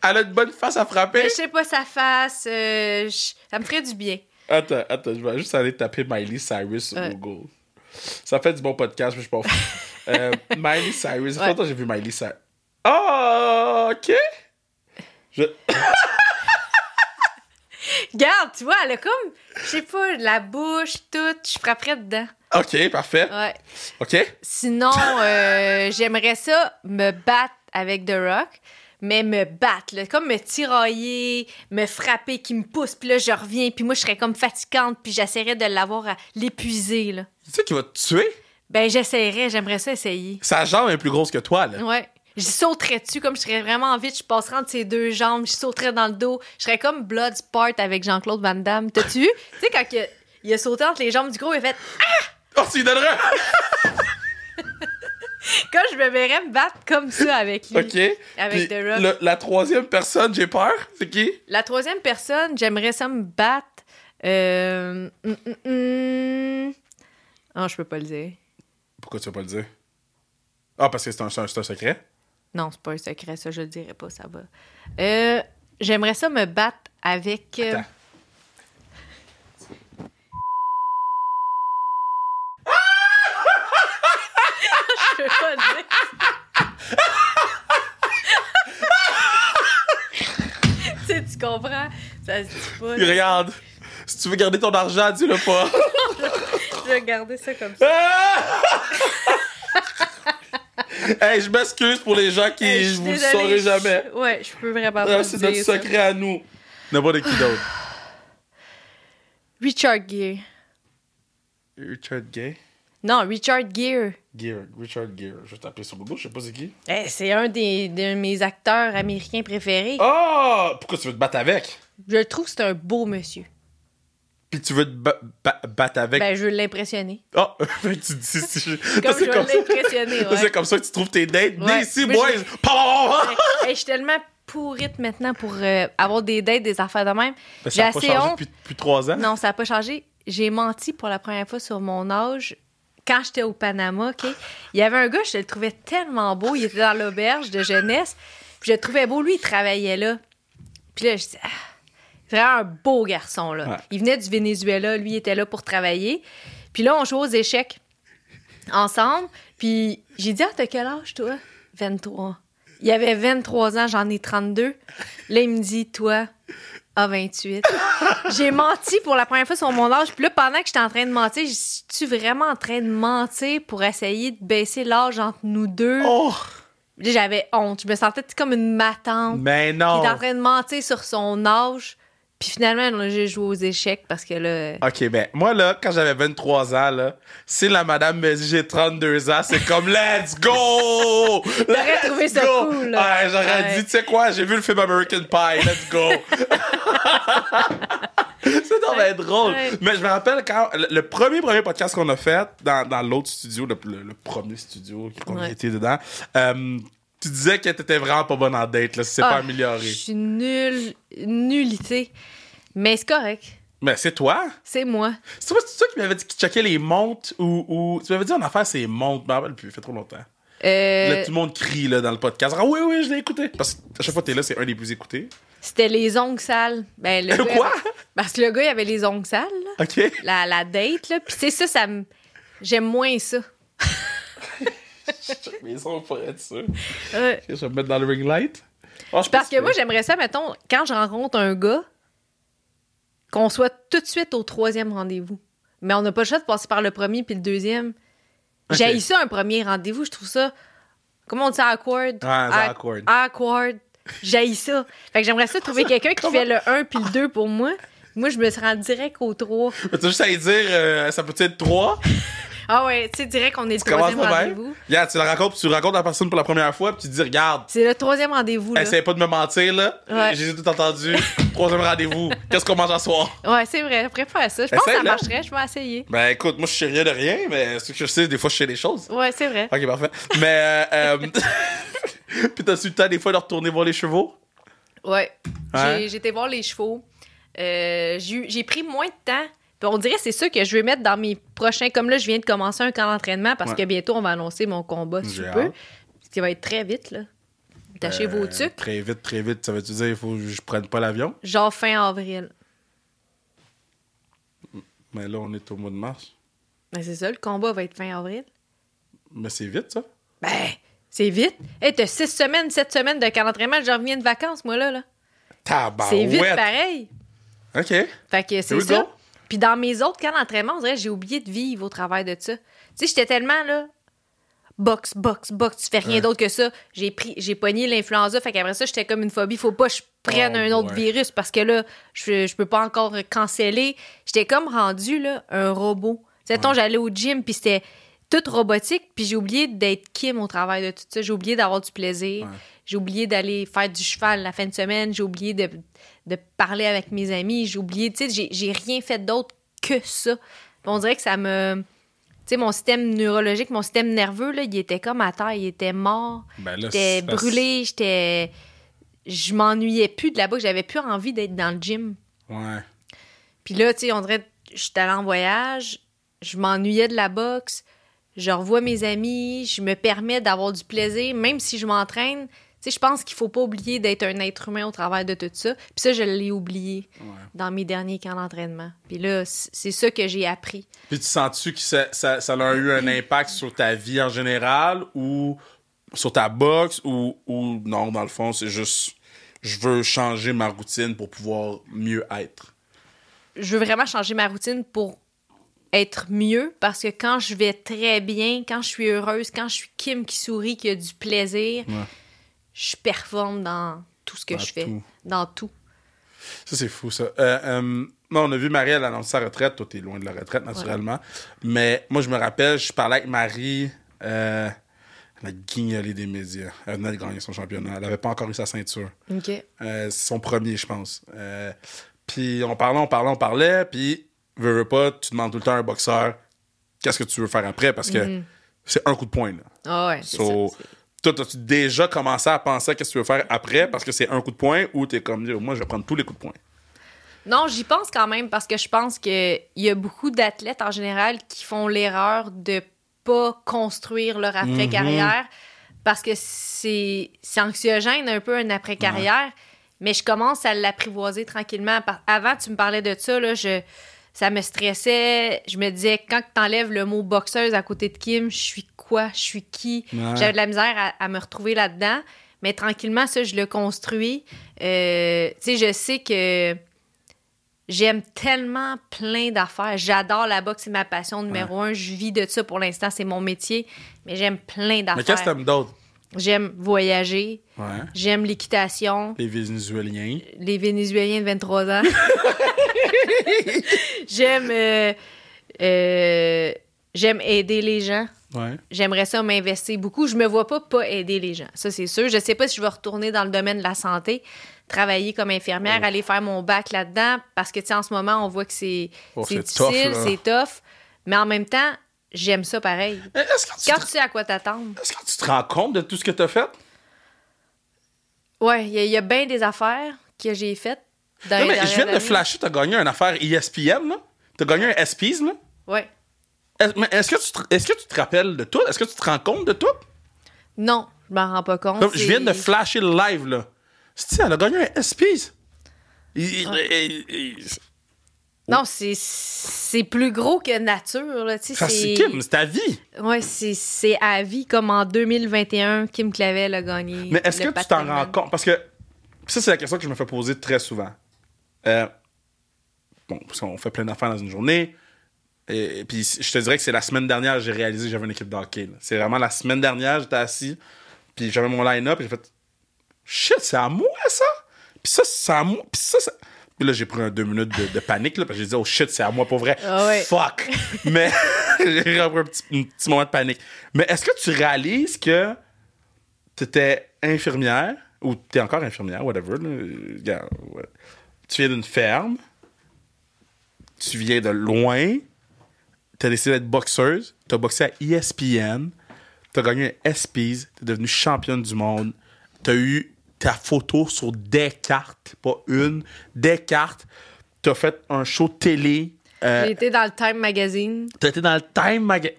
Elle a une bonne face à frapper. Je sais pas sa face. Euh, ça me ferait du bien. Attends, attends, je vais juste aller taper Miley Cyrus sur Google. Ça fait du bon podcast, mais je pense. euh, Miley Cyrus. Ça fait longtemps que j'ai vu Miley Cyrus. Oh, ok. Je. Regarde, tu vois, elle a comme, je sais pas, la bouche, tout. Je frapperais dedans. Ok, parfait. Ouais. Ok. Sinon, euh, j'aimerais ça me battre avec The Rock mais me battre, comme me tirailler, me frapper, qui me pousse, puis là, je reviens, puis moi, je serais comme fatigante, puis j'essaierais de l'avoir à l'épuiser, là. Tu sais qui va te tuer? Ben, j'essaierais, j'aimerais ça essayer. Sa jambe est plus grosse que toi, là. Ouais. Je sauterais dessus, comme je serais vraiment vite, je passerais entre ses deux jambes, je sauterais dans le dos. Je serais comme Bloodsport avec Jean-Claude Van Damme. T'as-tu vu? tu sais, quand il a, il a, sauté entre les jambes du gros, il a fait Ah! Oh, tu lui donnerais! Quand je me verrais me battre comme ça avec lui. OK. Avec The la troisième personne, j'ai peur. C'est qui? La troisième personne, j'aimerais ça me battre. Euh... Mm, mm, mm. Oh, je peux pas le dire. Pourquoi tu veux pas le dire? Ah, parce que c'est un, un, secret? Non, c'est pas un secret, ça, je le dirais pas, ça va. Euh, j'aimerais ça me battre avec. Euh, je peux pas dire. Tu comprends? Ça se dit pas. Regarde, si tu veux garder ton argent, dis-le pas. je vais garder ça comme ça. hey, je m'excuse pour les gens qui hey, vous le saurez jamais. Ouais, je peux vraiment pas C'est notre secret à nous. N'importe qui d'autre. Richard Gere. Richard Gere? Non, Richard Gere. Gere, Richard Gere. Je vais taper sur Google, je sais pas c'est qui. Eh, c'est un des, de mes acteurs américains préférés. Ah! Pourquoi tu veux te battre avec? Je trouve que c'est un beau monsieur. Puis tu veux te battre avec? Ben, je veux l'impressionner. Oh, tu dis... comme je veux l'impressionner, ouais. C'est comme ça que tu trouves tes dates. Ouais. ici, boys! Je... je suis tellement pourrite maintenant pour euh, avoir des dates, des affaires de même. Ben, ça n'a pas changé depuis, depuis trois ans? Non, ça n'a pas changé. J'ai menti pour la première fois sur mon âge quand j'étais au Panama, OK, il y avait un gars, je le trouvais tellement beau. Il était dans l'auberge de jeunesse. Puis je le trouvais beau. Lui, il travaillait là. Puis là, je disais, ah, vraiment un beau garçon, là. Ouais. Il venait du Venezuela. Lui, il était là pour travailler. Puis là, on jouait aux échecs ensemble. Puis j'ai dit, ah, t'as quel âge, toi? 23. Il avait 23 ans, j'en ai 32. Là, il me dit, toi, à 28. j'ai menti pour la première fois sur mon âge. Puis là, pendant que j'étais en train de mentir, je suis vraiment en train de mentir pour essayer de baisser l'âge entre nous deux? Oh! J'avais honte. Je me sentais comme une matante Mais qui non! est en train de mentir sur son âge. Puis finalement, j'ai joué aux échecs parce que là. Ok, ben, moi, là, quand j'avais 23 ans, là, si la madame me dit j'ai 32 ans, c'est comme let's go! T'aurais Let's trouvé ça go! cool, là. Ouais, j'aurais Ouais. dit, tu sais quoi, j'ai vu le film American Pie, let's go! c'est donc bien drôle. Ouais. Mais je me rappelle quand le, premier premier podcast qu'on a fait dans, dans l'autre studio, le, le- le premier studio qu'on a Ouais. été dedans, euh, tu disais que t'étais vraiment pas bonne en date, là, si c'est pas Ah, amélioré. Je suis nulle, nullité. Mais c'est correct. Mais c'est toi? C'est moi. C'est toi, toi qui m'avais dit que tu checkais les montres ou, ou. Tu m'avais dit en affaire, c'est montres. Je me rappelle plus, fait trop longtemps. Euh, Là, tout le monde crie là, dans le podcast. Ah oui, oui, je l'ai écouté. Parce que à chaque fois que t'es là, c'est un des plus écoutés. C'était les ongles sales. Ben, le Quoi? Parce que le gars, il avait les ongles sales, là. OK. La, la date, là. Puis c'est ça, ça me. J'aime moins ça. Mes pour être sûr. Je vais me mettre dans le ring light. Ah, je parce que moi, j'aimerais ça, mettons, quand je rencontre un gars, qu'on soit tout de suite au troisième rendez-vous. Mais on n'a pas le choix de passer par le premier puis le deuxième. Ok. J'ai ça, un premier rendez-vous. Je trouve ça. Comment on dit ça, awkward? c'est Ac- awkward. Awkward. J'ai ça. Fait que j'aimerais ça trouver quelqu'un qui fait le 1 puis le 2 pour moi. Moi, je me rends direct au 3. Mais t'as juste à dire, euh, ça peut être trois? Ah ouais, tu sais, direct qu'on est le troisième rendez-vous. Regarde, tu la rencontres, puis tu rencontres la personne pour la première fois, puis tu te dis, regarde, C'est le troisième rendez-vous, là. essaye pas de me mentir, là. Ouais. J'ai tout entendu. Troisième rendez-vous. Qu'est-ce qu'on mange à soir? Ouais, c'est vrai. Je préfère ça. Je pense que ça marcherait. Je vais essayer. Ben écoute, moi je sais rien de rien, mais ce que je sais, des fois je sais des choses. Ouais, c'est vrai. Ok, parfait. Mais, euh, euh, puis t'as-tu le temps des fois de retourner voir les chevaux? Ouais. J'ai- J'ai été voir les chevaux. Euh, j'ai eu- j'ai pris moins de temps. Puis on dirait que c'est ça que je vais mettre dans mes prochains. Comme là, je viens de commencer un camp d'entraînement parce Ouais. que bientôt, on va annoncer mon combat sous peu. Ce qui va être très vite, là. Tâchez Euh, vos trucs. Très vite, très vite. Ça veut-tu dire qu'il faut que je prenne pas l'avion? Genre fin avril. Mais là, on est au mois de mars. Ben, c'est ça, le combat va être fin avril. Mais c'est vite, ça. Ben, c'est vite. Hey, t'as six semaines, sept semaines de camp d'entraînement. Je reviens de vacances, moi, là. là. C'est vite pareil. OK. Fait que c'est ça. go. Puis dans mes autres camps d'entraînement, on dirait que j'ai oublié de vivre au travail de ça. Tu sais, j'étais tellement là. Box, box, box, tu fais rien Ouais. d'autre que ça. J'ai pris, j'ai pogné l'influenza, fait qu'après ça, j'étais comme une phobie. Faut pas que je prenne Oh, un autre ouais. virus parce que là, je, je peux pas encore canceller. J'étais comme rendu là, un robot. Tu sais, j'allais au gym, puis c'était tout robotique, puis j'ai oublié d'être Kim au travail de tout ça. J'ai oublié d'avoir du plaisir. Ouais. J'ai oublié d'aller faire du cheval la fin de semaine. J'ai oublié de, de parler avec mes amis. J'ai oublié, tu sais, j'ai- rien fait d'autre que ça. On dirait que ça me. Tu sais, mon système neurologique, mon système nerveux, là, il était comme à terre, il était mort. Ben J'étais brûlé, j'étais. Je m'ennuyais plus de là-bas, j'avais plus envie d'être dans le gym. Ouais. Puis là, tu sais, on dirait, j'étais allée en voyage, je m'ennuyais de la boxe, je revois mes amis, je me permets d'avoir du plaisir, même si je m'entraîne. Tu sais, je pense qu'il faut pas oublier d'être un être humain au travers de tout ça. Puis ça, je l'ai oublié Ouais. dans mes derniers camps d'entraînement. Puis là, c'est ça que j'ai appris. Puis tu sens-tu que ça, ça, ça a eu un impact sur ta vie en général ou sur ta boxe ou, ou non, dans le fond, c'est juste je veux changer ma routine pour pouvoir mieux être? je veux vraiment changer ma routine pour être mieux parce que quand je vais très bien, quand je suis heureuse, quand je suis Kim qui sourit, qui a du plaisir, Ouais. je performe dans tout ce que Dans je fais. tout. Dans tout. Ça, c'est fou, ça. Euh, euh, non, on a vu Marie, elle annoncer sa retraite. Toi, t'es loin de la retraite, naturellement. Mais moi, je me rappelle, je parlais avec Marie. Euh, elle a guignolé des médias. Elle venait de gagner son championnat. Elle avait pas encore eu sa ceinture. Euh, son premier, je pense. Euh, puis on parlait, on parlait, on parlait. Puis, veux, veux pas, tu demandes tout le temps à un boxeur qu'est-ce que tu veux faire après? Parce que c'est un coup de poing. Là. Ah ouais, c'est So, ça. toi, as-tu déjà commencé à penser à qu'est-ce que tu veux faire après parce que c'est un coup de poing ou t'es comme, moi, je vais prendre tous les coups de poing? Non, j'y pense quand même parce que je pense qu'il y a beaucoup d'athlètes en général qui font l'erreur de pas construire leur après-carrière parce que c'est anxiogène un peu un après-carrière, mais je commence à l'apprivoiser tranquillement. Avant, tu me parlais de ça, là, je, ça me stressait. Je me disais, quand tu enlèves le mot boxeuse à côté de Kim, je suis quoi? Je suis qui? Ouais. J'avais de la misère à, à me retrouver là-dedans. Mais tranquillement, ça, je le construis. Euh, tu sais, je sais que j'aime tellement plein d'affaires. J'adore la boxe, c'est ma passion numéro un. Je vis de ça pour l'instant, c'est mon métier. Mais j'aime plein Mais qu'est-ce que d'affaires. t'aimes d'autre? J'aime voyager. Ouais. J'aime l'équitation. Les Vénézuéliens. Les Vénézuéliens de 23 ans. j'aime euh, euh, j'aime aider les gens. Ouais. J'aimerais ça m'investir beaucoup. Je me vois pas pas aider les gens. Ça, c'est sûr. Je sais pas si je vais retourner dans le domaine de la santé, travailler comme infirmière, Oh. aller faire mon bac là-dedans, parce que, tu en ce moment, on voit que c'est Oh, c'est c'est tough, difficile, c'est tough. Mais en même temps, j'aime ça pareil. Eh, Est-ce que, tu Quand te- tu sais à quoi t'attendre. est-ce que tu te rends compte de tout ce que t'as fait? Ouais, il y, a- il y a bien des affaires que j'ai faites dans Non, les mais je viens de flasher, t'as gagné une affaire ESPN, là. T'as gagné un SPs, là. Ouais. Est- mais Est-ce que, tu te- est-ce que tu te rappelles de tout? Est-ce que tu te rends compte de tout? Non, je m'en rends pas compte. Comme, je viens de flasher le live, là. C'est elle a gagné un SPs. Il- il- il- il- Non, c'est c'est plus gros que nature. Là. Tu sais, Ça, c'est Kim, c'est ta vie. ouais, c'est à vie, comme en 2021, Kim Clavel a gagné. Mais est-ce que tu t'en rends compte? Parce que ça, c'est la question que je me fais poser très souvent. Euh, bon, parce qu'on fait plein d'affaires dans une journée. Et, et puis, je te dirais que c'est la semaine dernière que j'ai réalisé que j'avais une équipe de hockey. là. C'est vraiment la semaine dernière, j'étais assis, puis j'avais mon line-up, et j'ai fait Shit, c'est à moi, ça? Puis ça, c'est à moi. Puis ça, ça- Puis là, j'ai pris un deux minutes de, de panique, là, parce que j'ai dit Oh shit, c'est à moi pour vrai. Ah ouais. Fuck! Mais j'ai pris un petit, un petit moment de panique. Mais est-ce que tu réalises que tu étais infirmière, ou tu es encore infirmière, whatever. là. Tu viens d'une ferme, tu viens de loin, tu as décidé d'être boxeuse, tu as boxé à ESPN, tu as gagné un SPs, tu es devenue championne du monde, tu as eu ta photo sur des cartes, pas une, des cartes, tu as fait un show télé. euh, J'ai été dans le Time Magazine. tu as été dans le Time Mag...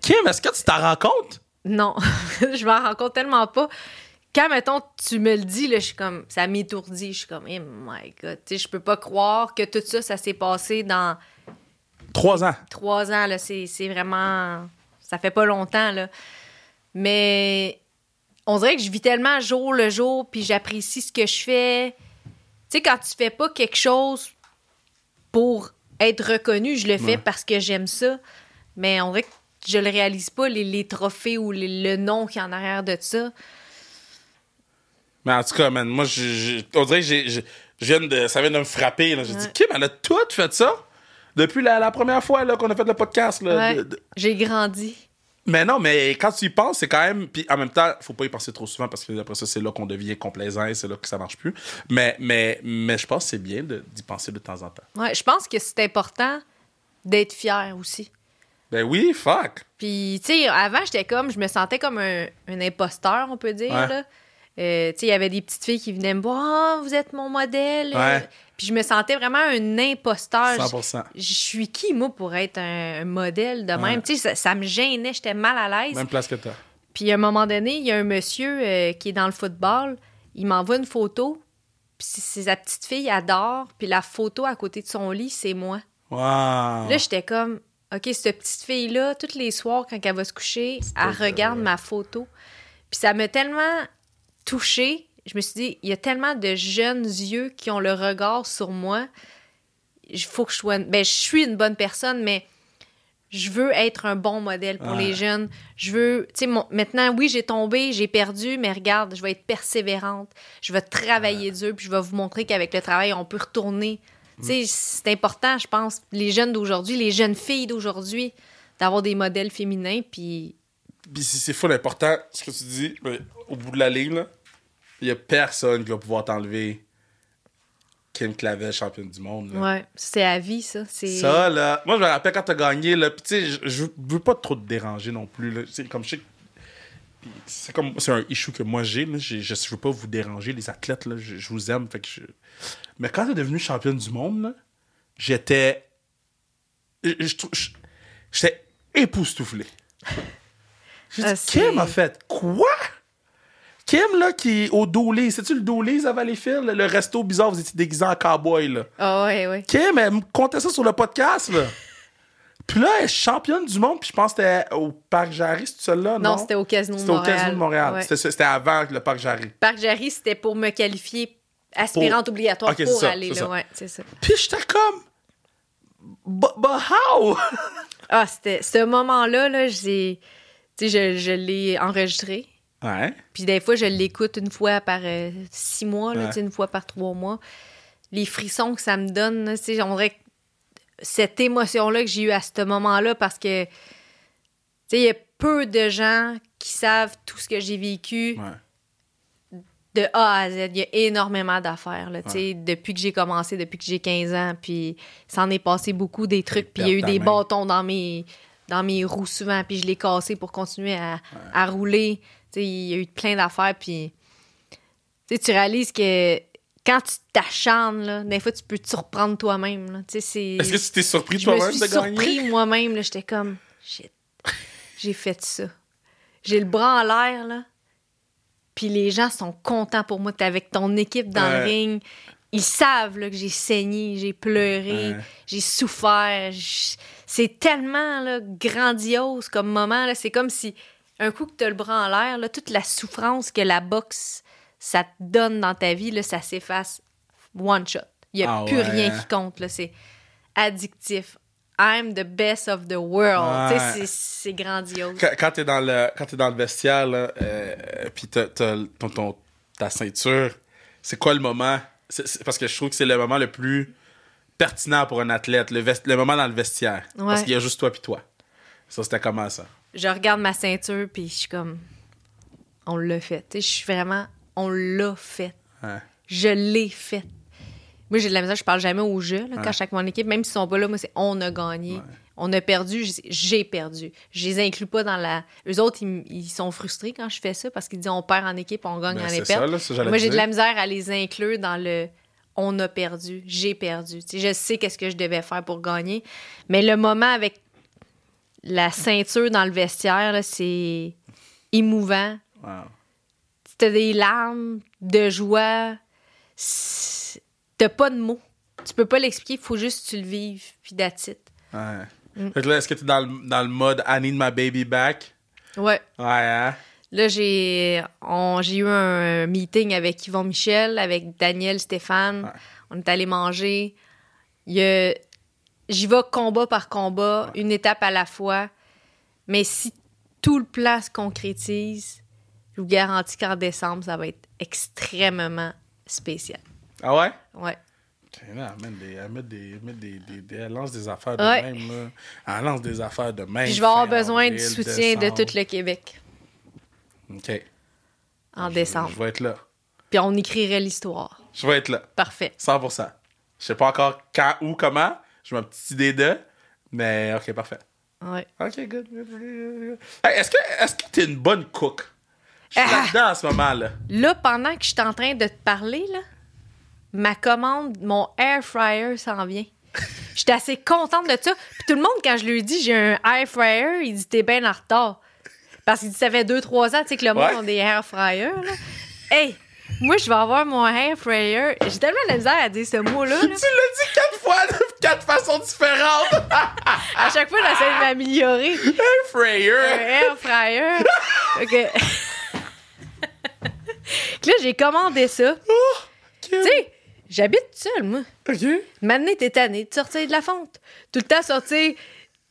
Kim, est-ce que tu t'en rends compte? Non, je m'en rends compte tellement pas. Quand, mettons, tu me le dis, là, je suis comme, ça m'étourdit. Je suis comme, oh my God. Tu sais, je peux pas croire que tout ça, ça s'est passé dans Trois ans. trois ans. Là, c'est vraiment. Ça fait pas longtemps, là. Mais on dirait que je vis tellement jour le jour, puis j'apprécie ce que je fais. Tu sais, quand tu fais pas quelque chose pour être reconnu, je le fais Ouais. parce que j'aime ça. Mais on dirait que je le réalise pas, les, les trophées ou les- le nom qui est en arrière de ça. Mais en tout cas, man, moi, je, je- on dirait que j'ai, je, je viens de, ça vient de me frapper. J'ai dit, Ouais. Kim, elle a tout fait ça depuis la, la première fois là, qu'on a fait le podcast. Là, Ouais. de- de- J'ai grandi. Mais non, mais quand tu y penses, c'est quand même. Puis en même temps, faut pas y penser trop souvent parce que après ça, c'est là qu'on devient complaisant et c'est là que ça marche plus. Mais, mais, mais je pense que c'est bien d'y penser de temps en temps. Ouais, je pense que c'est important d'être fier aussi. Ben oui, fuck. Puis, tu sais, avant, j'étais comme, je me sentais comme un, un imposteur, on peut dire. Ouais. là. Euh, tu sais, il y avait des petites filles qui venaient me voir, Ah, vous êtes mon modèle. Ouais. Puis, je me sentais vraiment un imposteur. 100%. Je, je suis qui, moi, pour être un, un modèle de Ouais. même? Tu sais, ça, ça me gênait, j'étais mal à l'aise. Même place que toi. Puis, à un moment donné, il y a un monsieur euh, qui est dans le football, il m'envoie une photo, puis sa petite fille adore, puis la photo à côté de son lit, c'est moi. Wow. Là, j'étais comme, OK, cette petite fille-là, tous les soirs, quand elle va se coucher, elle regarde ma photo. Puis ça m'a tellement touchée. Je me suis dit, il y a tellement de jeunes yeux qui ont le regard sur moi. Il faut que je sois. Ben, je suis une bonne personne, mais je veux être un bon modèle pour Ouais. les jeunes. Je veux. Tu sais, mon- maintenant, oui, j'ai tombé, j'ai perdu, mais regarde, je vais être persévérante. Je vais travailler dur, puis je vais vous montrer qu'avec le travail, on peut retourner. Tu sais, c'est important, je pense, les jeunes d'aujourd'hui, les jeunes filles d'aujourd'hui, d'avoir des modèles féminins, puis Puis si c'est full important, ce que tu dis, mais au bout de la ligne, là, il y a personne qui va pouvoir t'enlever Kim Clavel, championne du monde. là. ouais, c'est à vie, ça. Ça, là. Moi, je me rappelle quand t'as gagné, là. Puis, tu sais, je- veux pas trop te déranger non plus, là. C'est comme je sais C'est comme. C'est un issue que moi j'ai, Je, je veux pas vous déranger, les athlètes, là. Je, je vous aime, fait que je. Mais quand t'es devenue championne du monde, là, j'étais. J'étais époustouflé. J'ai Ah, dit, c'est- Kim a fait quoi? Kim, là, qui est au Dooley. C'est-tu le Dooley à Valleyfield? Le, le resto bizarre, vous étiez déguisé en cowboy, là? Ah ouais, ouais. Kim, elle me contait ça sur le podcast, là. Puis là, elle est championne du monde, puis je pense que c'était au Parc Jarry, c'est celle-là, non? Non, c'était au Casino de C'était au Montréal. Casino de Montréal. Ouais. C'était avant le Parc Jarry. Parc Jarry, c'était pour me qualifier aspirante obligatoire pour ça, aller là. ça. Ouais, c'est ça. Puis j'étais comme... But, but how? Ah, c'était ce moment-là, là, j'ai. Tu sais, je, je l'ai enregistré. Ouais. Puis des fois, je l'écoute une fois par euh, six mois, là, Ouais. une fois par trois mois. Les frissons que ça me donne, là, on dirait que cette émotion-là que j'ai eue à ce moment-là, parce que, tu sais, il y a peu de gens qui savent tout ce que j'ai vécu Ouais. de A à Z. Il y a énormément d'affaires, là, tu sais, depuis que j'ai commencé, depuis que j'ai 15 ans, puis ça en est passé beaucoup des trucs, puis il y a eu des main. bâtons dans mes, dans mes roues souvent, puis je l'ai cassé pour continuer à, à rouler. Il y a eu plein d'affaires, puis tu réalises que quand tu t'acharnes, des fois, tu peux te surprendre toi-même. Est-ce que tu t'es surpris Je me toi-même suis de gagner? surpris moi-même. J'étais comme, shit, j'ai fait ça. J'ai le bras en l'air, là. Puis les gens sont contents pour moi. T'es avec ton équipe dans le ring. Ils savent là, que j'ai saigné, j'ai pleuré, Ouais. j'ai souffert. C'est tellement là, grandiose comme moment. C'est comme si, un coup que tu as le bras en l'air, là, toute la souffrance que la boxe, ça te donne dans ta vie, là, ça s'efface one shot. Il n'y a Ah plus ouais. rien qui compte. là. C'est addictif. I'm the best of the world. Ouais. C'est grandiose. Quand, quand t'es dans le quand t'es dans le vestiaire là, euh, puis t'as, t'as ton, ton- ta ceinture, c'est quoi le moment? Parce que je trouve que c'est le moment le plus pertinent pour un athlète, le, vest- le moment dans le vestiaire, parce qu'il y a juste toi puis toi. Ça c'était comment ça? Je regarde ma ceinture puis je suis comme on l'a fait. Je suis vraiment on l'a fait. Ouais. Je l'ai fait. Moi, j'ai de la misère, je parle jamais au jeu là, quand je suis avec mon équipe, même s'ils sont pas là, moi c'est on a gagné. On a perdu, j'ai perdu. Je les inclus pas dans la. Eux autres, ils, sont frustrés quand je fais ça parce qu'ils disent on perd en équipe, on gagne Ben, en c'est équipe. ça, là, ça, j'allais Moi, j'ai de la misère à les inclure dans le on a perdu, j'ai perdu. Je sais qu'est-ce que je devais faire pour gagner. Mais le moment avec la ceinture dans le vestiaire, c'est émouvant. Wow. T'as des larmes de joie. T'as pas de mots. Tu peux pas l'expliquer, il faut juste que tu le vives, puis it. Ouais. Mm. Fait que là, est-ce que t'es dans le, dans le mode I need my baby back Ouais. Ouais, hein? Là, j'ai eu un meeting avec Yvon Michel, avec Daniel Stéphane. Ouais. On est allé manger. Il y a- J'y vais combat par combat, une étape à la fois. Mais si tout le plan se concrétise, je vous garantis qu'en décembre, ça va être extrêmement spécial. Ah ouais? Ouais. Là, elle, met des, elle, met des, elle met des, elle lance des affaires de Ouais. même. Là. Elle lance des affaires de même. Puis je vais avoir besoin du soutien de tout le Québec OK. en Je- décembre. Je vais être là. Puis on écrirait l'histoire. Je vais être là. Parfait. 100%. Je sais pas encore quand ou comment. J'ai ma petite idée de. Mais OK, parfait. Ouais. OK, good. Hey, est-ce que est-ce que t'es une bonne cook? Je suis Ah! là-dedans en ce moment, là. Là, pendant que je suis en train de te parler, là, ma commande, mon air fryer s'en vient. J'étais assez contente de ça. Puis tout le monde, quand je lui dis j'ai un air fryer, il dit t'es bien en retard. Parce qu'il dit ça fait 2-3 ans tu sais, que le monde Ouais. a des air fryers. Là. Hey, moi, je vais avoir mon air fryer. J'ai tellement de misère à dire ce mot-là. là. Tu l'as dit quatre fois de quatre façons différentes. À chaque fois, j'essaie de m'améliorer. Un fryer. air fryer. Ok. là, j'ai commandé ça. Oh, Tu sais, j'habite seule, moi. OK. Maintenant, t'es tanné de sortir de la fonte. Tout le temps sortir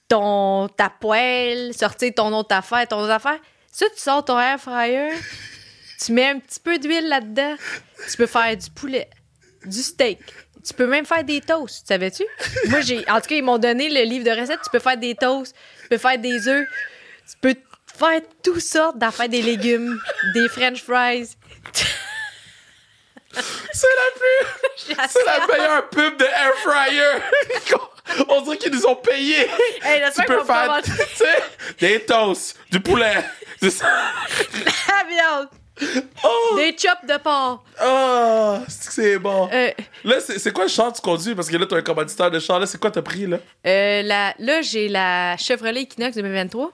ton, ta poêle, sortir ton autre affaire, ton autre affaire. Ça, tu sors ton air fryer, tu mets un petit peu d'huile là-dedans, tu peux faire du poulet, du steak. Tu peux même faire des toasts, tu savais-tu? Moi, j'ai. En tout cas, ils m'ont donné le livre de recettes. Tu peux faire des toasts, tu peux faire des œufs, tu peux faire toutes sortes d'affaires, des légumes, des french fries. C'est la plus. C'est la meilleure pub de Air Fryer. On dirait qu'ils nous ont payé. Hey, tu peux faire pouvoir- tu sais, des toasts, du poulet. du- La viande, Oh, des chops de porc. oh, c'est bon. Euh, Là, c'est quoi le char que tu conduis? Parce que là, t'as un commanditaire de char. Là, c'est quoi t'as pris, là? Euh, la, là, j'ai la Chevrolet Equinox 2023.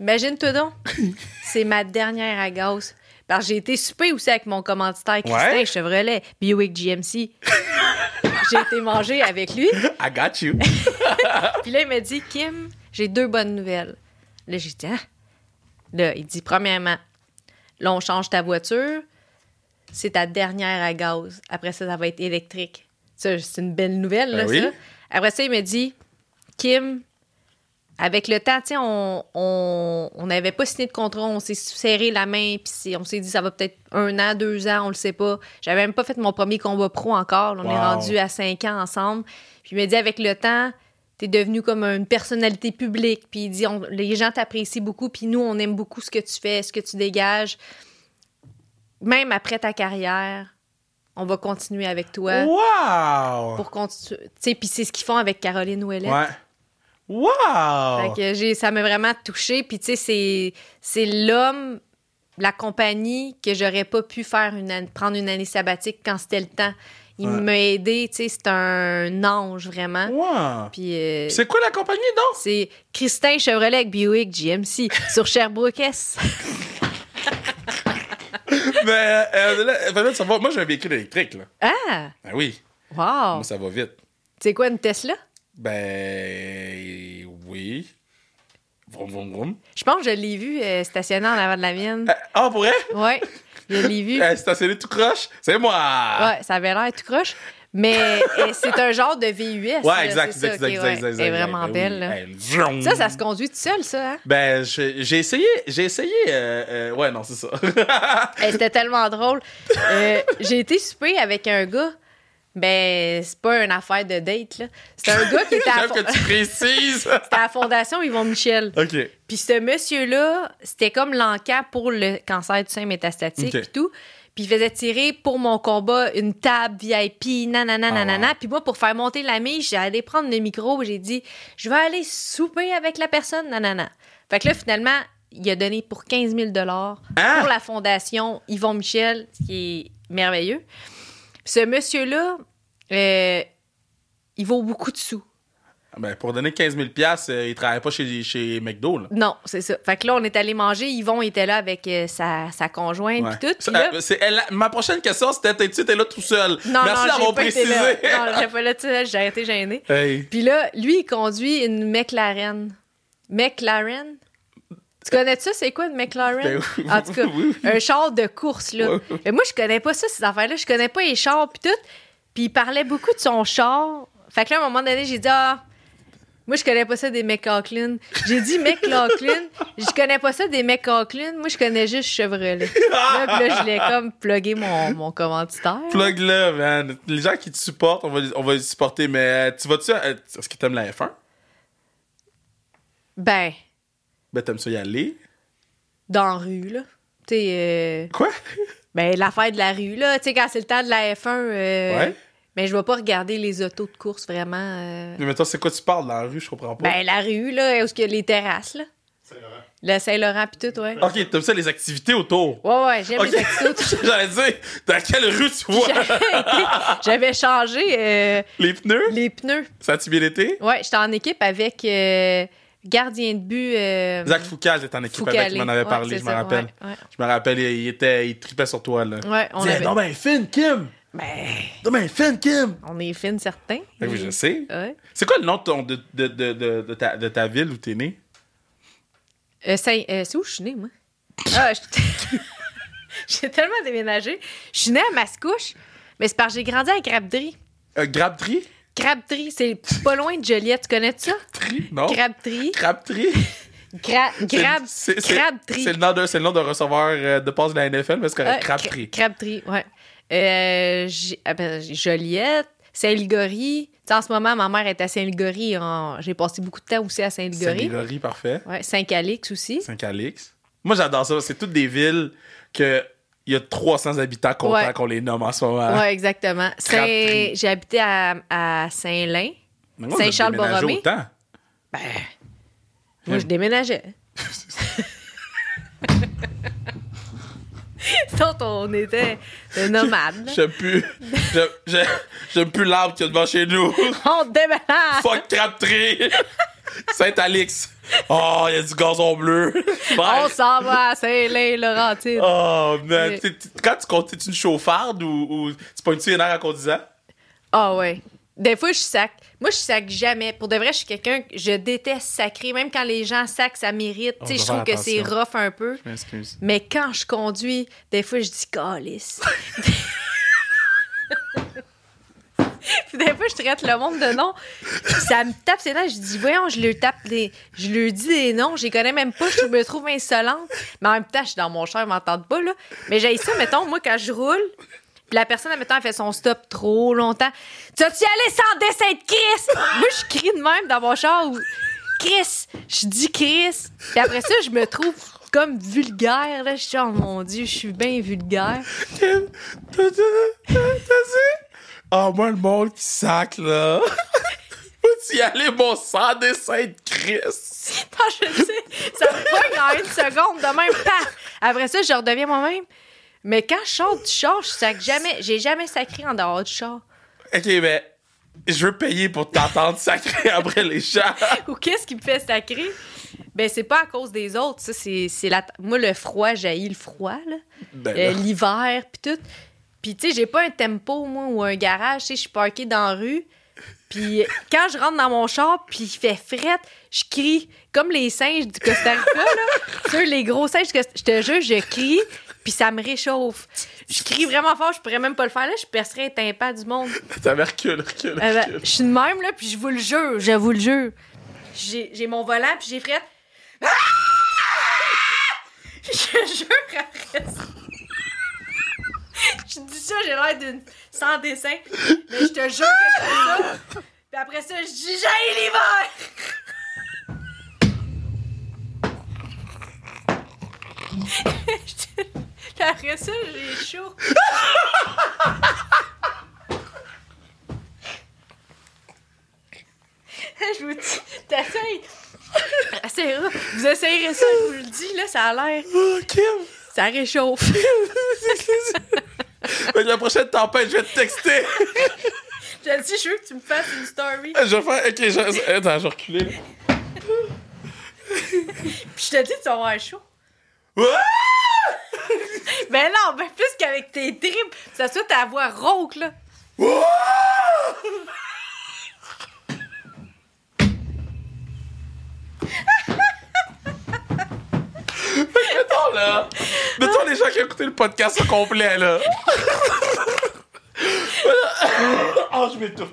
Imagine-toi donc. c'est ma dernière à gaz. Parce que j'ai été souper aussi avec mon commanditaire Christin Ouais. Chevrolet, Buick GMC. j'ai été manger avec lui. I got you. Puis là, il m'a dit, Kim, j'ai deux bonnes nouvelles. Là, j'ai dit, ah. Là, il dit, premièrement, là, on change ta voiture. C'est ta dernière à gaz. Après ça, ça va être électrique. Ça, c'est une belle nouvelle, là, Ben oui. ça. Après ça, il m'a dit, Kim, avec le temps, on on- on n'avait pas signé de contrat, on s'est serré la main, puis on s'est dit, ça va peut-être un an, deux ans, on le sait pas. J'avais même pas fait mon premier combat pro encore. là, on est rendu à cinq ans ensemble. Puis il m'a dit, avec le temps, t'es devenu comme une personnalité publique. Puis il dit, on- les gens t'apprécient beaucoup, puis nous, on aime beaucoup ce que tu fais, ce que tu dégages. Même après ta carrière, on va continuer avec toi. Wow! Pour continuer. Tu sais, puis c'est ce qu'ils font avec Caroline Ouellet. Ouais. Wow! Fait que ça m'a vraiment touché. Puis, tu sais, c'est, c'est l'homme, la compagnie que j'aurais pas pu faire une prendre une année sabbatique quand c'était le temps. Il Ouais. m'a aidé, tu sais, c'est un ange, vraiment. Wow! Puis, euh, C'est quoi la compagnie, donc? c'est Christin Chevrolet avec Buick GMC sur Sherbrooke S. Mais, euh, là, fallait le savoir, moi, j'ai un véhicule électrique, là. Ah! Ben oui. Wow! Moi, ça va vite. C'est quoi une Tesla? Ben, oui. Vroom, vroom, vroom. Je pense que je l'ai vu euh, stationner en avant de la mienne. Euh, Ah, pour vrai? Ouais, je l'ai vu. Euh, stationné tout croche? C'est moi! Ouais, ça avait l'air tout croche. Mais c'est un genre de VUS. Ouais, exact, c'est exact, exact, ouais. exact, Elle est exact. vraiment Ben belle. oui. là. Ça, ça se conduit tout seul, ça. Hein? Ben, j'ai essayé, j'ai essayé, euh, euh, ouais, non, c'est ça. C'était tellement drôle. Euh, J'ai été souper avec un gars. Ben, c'est pas une affaire de date, là. C'est un gars qui était à, fo- que tu précises. c'était à la Fondation Yvon Michel. OK. Puis ce monsieur-là, c'était comme l'encan pour le cancer du sein métastatique puis tout. Puis il faisait tirer pour mon combat une table VIP, nanana, Ah, nanana. wow. Puis moi, pour faire monter la mise, j'ai allé prendre le micro et j'ai dit « Je vais aller souper avec la personne, nanana. » Fait que là, finalement, il a donné pour 15 000 Hein? pour la Fondation Yvon Michel, ce qui est merveilleux. Ce monsieur-là, euh, il vaut beaucoup de sous. Ben, pour donner 15 000 piastres, euh, il travaille pas chez, chez McDo, là. Non, c'est ça. Fait que là, on est allé manger. Yvon était là avec euh, sa, sa conjointe Ouais. tout. Là- euh, elle- ma prochaine question, c'était t'es-tu t'es là tout seul? non, Merci d'avoir précisé. là. Non, j'ai pas là tout seul, j'ai été gênée. Hey. Puis là, lui, il conduit une McLaren. McLaren? Tu connais ça, c'est quoi une McLaren? Ben oui. En tout cas, Oui, oui. un char de course, là. Ouais. Mais moi, je connais pas ça, ces affaires-là. Je connais pas les chars, puis tout. Puis il parlait beaucoup de son char. Fait que là, à un moment donné, j'ai dit, ah, moi, je connais pas ça des McLaughlin. J'ai dit McLaughlin. Je connais pas ça des McLaughlin. Moi, je connais juste Chevrolet. Là, puis là, je l'ai comme plugué mon, mon commanditaire. Plug là, man. Les gens qui te supportent, on va, on va les supporter, mais euh, tu vas-tu. euh, Est-ce que t'aimes la F1? Ben, Ben, t'aimes ça y aller? dans la rue, là. Tu sais, euh, Quoi? ben, l'affaire de la rue, là. Tu sais, quand c'est le temps de la F1, euh, Ouais. ben, je vais pas regarder les autos de course vraiment. euh. Mais maintenant, c'est quoi tu parles dans la rue? Je comprends pas. Ben, la rue, là, où est-ce qu'il y a les terrasses, là. Le Saint-Laurent, puis tout, ouais. Ok, t'aimes ça les activités autour? Ouais, ouais, j'aime Ok. les activités. J'allais dire, dans quelle rue tu vois? J'avais changé euh, les pneus? les pneus. Ça a-tu bien été? Ouais, j'étais en équipe avec euh, gardien de but. euh, Zach Foucault était en équipe Foucalé. avec, m'en avait Ouais, parlé, je me rappelle. ouais, ouais. Je me rappelle, il, était, il tripait sur toi, là. Ouais, on Dis, avait... non, ben, fine, Kim! Ben, Non, ben, fine, Kim! on est fines, certains. Ben oui, je sais. C'est quoi le nom de, ton- de, de, de, ta, de ta ville où t'es né? Euh, euh, c'est où je suis née, moi? Ah, je- j'ai tellement déménagé. Je suis née à Mascouche, mais c'est parce que j'ai grandi à Crabtree. Euh, Grabtree? Crabtree, c'est pas loin de Joliette. Tu connais ça? Tree? Non? Crabtree. Crabtree? Gra- Grab... C'est- Crabtree. Le nom d'un c'est le nom d'un receveur euh, de passe de la NFL, mais c'est Ah. Crabtree. Cra- Crabtree, ouais. Euh, ah ben, Joliette, sais, en ce moment, ma mère est à Saint-Ligory. En- J'ai passé beaucoup de temps aussi à Saint-Ligory. Saint-Ligory, parfait. Ouais, Saint-Calix aussi. Saint-Calix. Moi, j'adore ça. C'est toutes des villes que il y a 300 habitants contents Ouais. qu'on les nomme en ce moment. Ouais, exactement. J'ai habité à, à Saint-Lin. Autant. Ben, moi, je déménageais. Sinon, on était là. J'aime plus. j'aime plus l'arbre qu'il y a devant chez nous. On déménage! Fuck Crabtree! Saint-Alix. Oh, il y a du gazon bleu. On s'en va à Saint-Lin-Laurentide. Oh, man. T'es- t'es- Quand tu comptes, t'es-tu une chauffarde ou, tu pognes-tu une air en conduisant? Ah ouais. Des fois, je sac. Moi, je sac jamais. Pour de vrai, je suis quelqu'un que je déteste sacrer. Même quand les gens sacent, ça mérite. Tu sais, je trouve que c'est rough un peu. Je m'excuse. Mais quand je conduis, des fois, je dis calice. Puis des fois, je traite le monde de nom. Puis ça me tape ses dents. Je dis, voyons, je leur tape des. Je leur dis des noms. Je les connais même pas. Je me trouve insolente. Mais en même temps, je suis dans mon char, ils m'entendent pas, là. Mais j'ai ça, mettons, moi, quand je roule. Puis la personne, mettons, elle fait son stop trop longtemps. Tu vas-tu y aller sans dessin de Chris? Moi, je crie de même dans mon char. Ou... Chris! Je dis Chris. Puis après ça, je me trouve comme vulgaire. Là. Je suis, oh mon Dieu, je suis bien vulgaire. Ah, moi, le monde qui sac, là. Faut-tu y aller, mon sang dessin de Christ? Ah, je sais, ça me pogne en une seconde de même, paf! Après ça, je redeviens moi-même. Mais quand je sors du char, je sac jamais. J'ai jamais sacré en dehors du char. Ok, mais je veux payer pour t'entendre sacrer après les gens. Ou qu'est-ce qui me fait sacrer? Ben, c'est pas à cause des autres. Ça, c'est, c'est la... Moi, le froid, j'ai le froid, là. Ben, Euh, là. l'hiver, puis tout. Puis, tu sais, j'ai pas un tempo, moi, ou un garage. Tu sais, je suis parkée dans la rue. Puis, quand je rentre dans mon char, puis il fait frette, je crie comme les singes du Costa Rica, là. Sur les gros singes, que je te jure, je crie, puis ça me réchauffe. Je crie vraiment fort, je pourrais même pas le faire, là. Je percerais un tympan du monde. T'avais recul, recul, Euh, ben, recul. je suis de même, là, puis je vous le jure, je vous le jure. J'ai j'ai mon volant, puis j'ai frette. Ah! Je jure, après ça. Je dis ça, j'ai l'air d'une sans dessin, mais je te jure que fais ça. Puis après ça, je dis j'ai l'hiver. Après ça, j'ai chaud. je vous dis, t'essayes. Essayera. Vous essayerez ça, je vous le dis, là, ça a l'air. Oh, Kim! Ça réchauffe. La prochaine tempête, je vais te texter. Je te dis, je veux que tu me fasses une story. je vais faire. Ok, je... attends, je vais reculer. Puis je te dis, tu vas avoir chaud. Ah! Ben non, ben plus qu'avec tes tripes, ça soit ta voix rauque, là. Mettons, là. Mettons les gens qui ont écouté le podcast au complet, là. oh, je m'étouffe.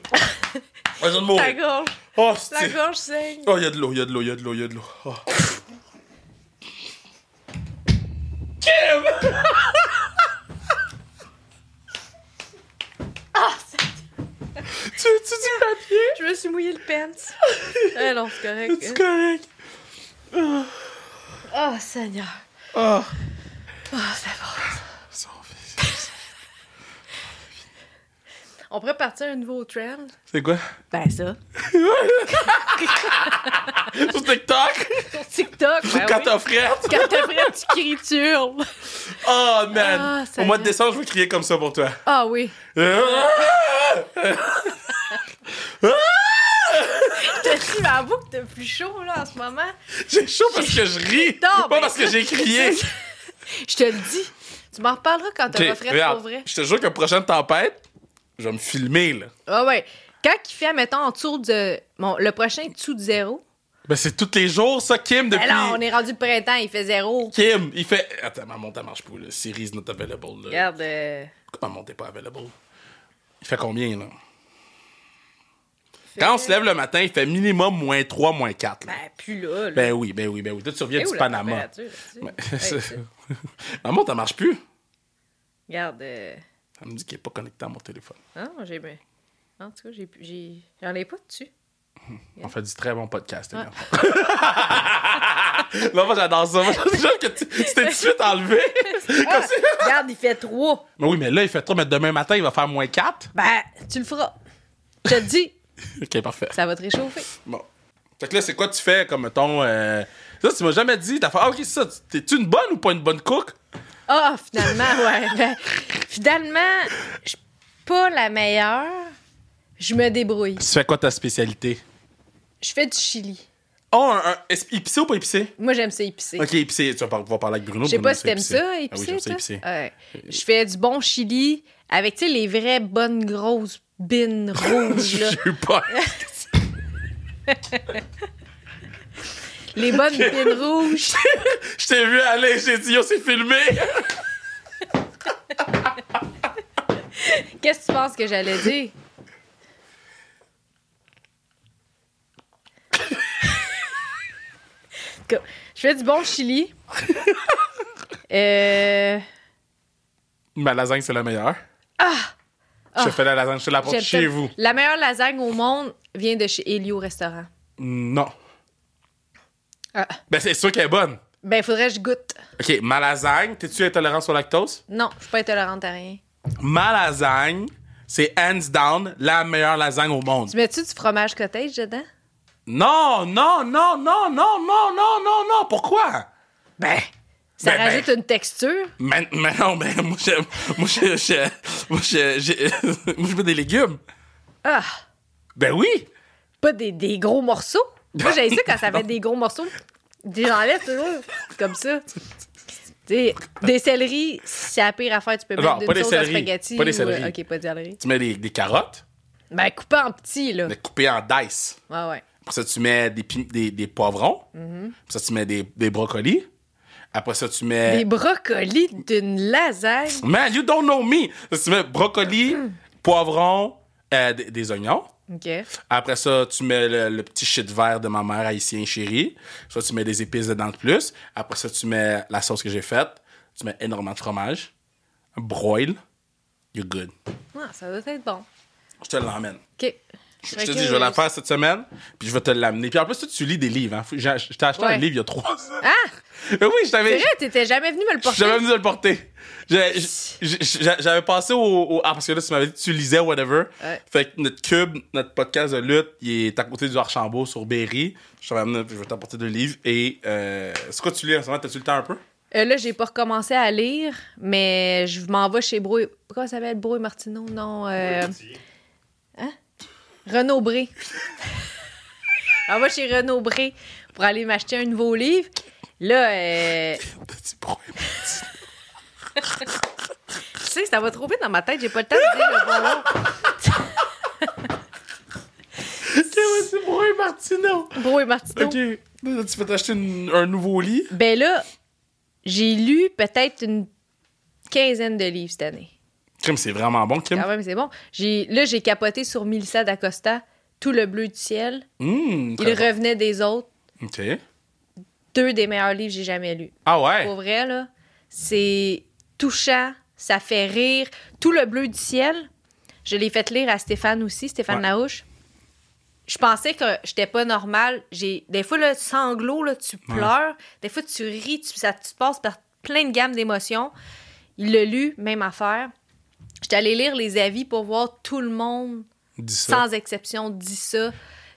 Oh, je viens de Ta mourir. gorge, Oh, la gorge saigne. Oh, il y a de l'eau, il y a de l'eau, il y a de l'eau, il y a de l'eau. Oh. Kim! Ah, c'est- Tu veux-tu du papier? je me suis mouillé le pants. Ah non, c'est correct. C'est correct. Oh, Seigneur. Oh. Oh. Son fils. On pourrait partir un nouveau trend. C'est quoi? Ben ça. Sur TikTok? Sur TikTok, ben Quand oui. t'as? Quand t'as tu cries, tu hurles. Oh, man. Ah, ça Au mois de décembre, je vais crier comme ça pour toi. Ah oui. Je te dis, mais avoue que t'as plus chaud, là, en ce moment? J'ai chaud parce que je ris. Non, pas ben, parce que j'ai crié. Je te le dis. Tu m'en reparleras quand Ok, t'auras fait regarde, pour vrai. Je te jure que la prochaine tempête, je vais me filmer, là. Ah ouais. Quand il fait, mettons, dessous de. Bon, le prochain est dessous de zéro. Ben, c'est tous les jours, ça, Kim, depuis. Ben là, on est rendu le printemps, il fait zéro. Kim, il fait. Attends, ma montre, elle marche pas, là. Series not available, là. Regarde. euh, Pourquoi ma montre est pas available? Il fait combien, là? Quand on se lève le matin, il fait minimum moins 3, moins 4. Là. Ben, plus là. là. Ben oui, ben oui, ben oui. Toi, tu reviens Et du la Panama. c'est- ça. marche plus. Regarde. euh, Elle me dit qu'il est pas connecté à mon téléphone. Ah, j'ai. ben, En tout cas, j'ai. j'ai- J'en ai pas dessus. On fait du très bon podcast, Ouais. enfants. non, moi, j'adore ça. Moi, que tu t'es tout de suite enlevé. Ah, regarde, il fait 3. Mais oui, mais là, il fait trop, mais demain matin, il va faire moins 4. Ben, tu le feras. Je te dis, Ok, parfait. ça va te réchauffer. Bon. Fait que là, c'est quoi tu fais comme, mettons. euh, Ça, tu m'as jamais dit. T'as fait, ah, ok, ça. T'es-tu une bonne ou pas une bonne cook? Ah, finalement, ouais. Ben, finalement, je suis pas la meilleure. Je me débrouille. Tu fais quoi ta spécialité? Je fais du chili. Oh, un, un- est-ce- épicé ou pas épicé? Moi, j'aime ça épicé. Ok, épicé. Tu vas pouvoir parler avec Bruno. Je sais pas si t'aimes épicé. ça, Ah oui, épicé. j'aime ça épicé. Ouais. Je fais du bon chili avec, tu sais, les vraies bonnes grosses bines rouges, là. J'ai eu peur. Les bonnes bines rouges. Je t'ai vu aller, j'ai dit, yo, c'est filmé. Qu'est-ce que tu penses que j'allais dire? Je fais du bon chili. Euh, Ma lasagne, c'est la meilleure. Ah! Je fais la lasagne, je te l'apporte j'aime chez vous. La meilleure lasagne au monde vient de chez Elio Restaurant. Non. Ah. Ben, c'est sûr qu'elle est bonne. Ben, faudrait que je goûte. OK, ma lasagne, t'es-tu intolérant au lactose? Non, je suis pas intolérante à rien. Ma lasagne, c'est hands down la meilleure lasagne au monde. Tu mets-tu du fromage cottage dedans? Non, non, non, non, non, non, non, non, non. Pourquoi? Ben, ça Ben, ben. rajoute une texture. Mais, mais non, mais moi, je, moi, je, je, moi, je, je- moi, je veux des légumes. Ah! Ben oui. Pas des, des gros morceaux? Moi, j'ai ça quand ça fait des gros morceaux. J'enlève toujours comme ça. Sais, des céleris, c'est la pire affaire. Tu peux mettre des sauce à spaghetti. Pas des ou- céleris. OK, pas de céleri. Tu mets des, des carottes, Ben, coupé en petits, là. mais coupées en dice. Ouais, ouais. Après ça, tu mets des, des, des poivrons. Mm-hmm. Après ça, tu mets des, des brocolis. Après ça, tu mets... Des brocolis d'une lasagne. Man, you don't know me! Ça, tu mets brocoli, Mm. poivrons, euh, des, des oignons. Après ça, tu mets le, le petit shit vert de ma mère haïtien chérie. Ça, tu mets des épices dedans de plus. Après ça, tu mets la sauce que j'ai faite. Tu mets énormément de fromage. Broil. You're good. Ah, ça doit être bon. Je te l'emmène. OK. Je te dis, je vais la faire cette semaine, puis je vais te l'amener. Puis en plus, tu lis des livres. Hein. J'ai- Je t'ai acheté Ouais. un livre il y a trois ans. Ah! Mais oui, je C'est t'avais. vrai, t'étais jamais venu me le porter. J'avais venu de le porter. J'avais passé au, au- Ah, parce que là, tu m'avais dit que tu lisais, whatever. Ouais. Fait que notre cube, notre podcast de lutte, il est à côté du Archambault sur Berry. Je t'avais amené, je vais t'apporter deux livres. Et euh, c'est quoi tu lis en ce moment? T'as-tu le temps un peu? Euh, là, j'ai pas recommencé à lire, mais je m'en vais chez Brouille. Comment ça s'appelle? Brouille Martineau? Non. Euh... Hein? Renaud Bré. On va chez Renaud Bré pour aller m'acheter un nouveau livre. Là, euh, tu sais, ça va trop vite dans ma tête, j'ai pas le temps de dire le bon mot. Petit bruit, Martino. Brouille Martineau. Ok. Là, tu fais t'acheter un nouveau lit. Ben là, j'ai lu peut-être une quinzaine de livres cette année. Kim, c'est vraiment bon, Kim. Quand même, c'est bon. J'ai, là, j'ai capoté sur Milissa d'Acosta, Tout le bleu du ciel. Mmh, Il bon. revenait des autres. Ok. Deux des meilleurs livres que j'ai jamais lus. Ah ouais? Pour vrai, là, c'est touchant, ça fait rire. Tout le bleu du ciel, je l'ai fait lire à Stéphane aussi, Stéphane Ouais. Larouche. Je pensais que j'étais pas normale. J'ai des fois le sanglot là, tu pleures, des fois tu ris, tu, ça tu passes par plein de gammes d'émotions. Il l'a lu, même affaire. J'étais allée lire les avis pour voir tout le monde sans exception dit ça.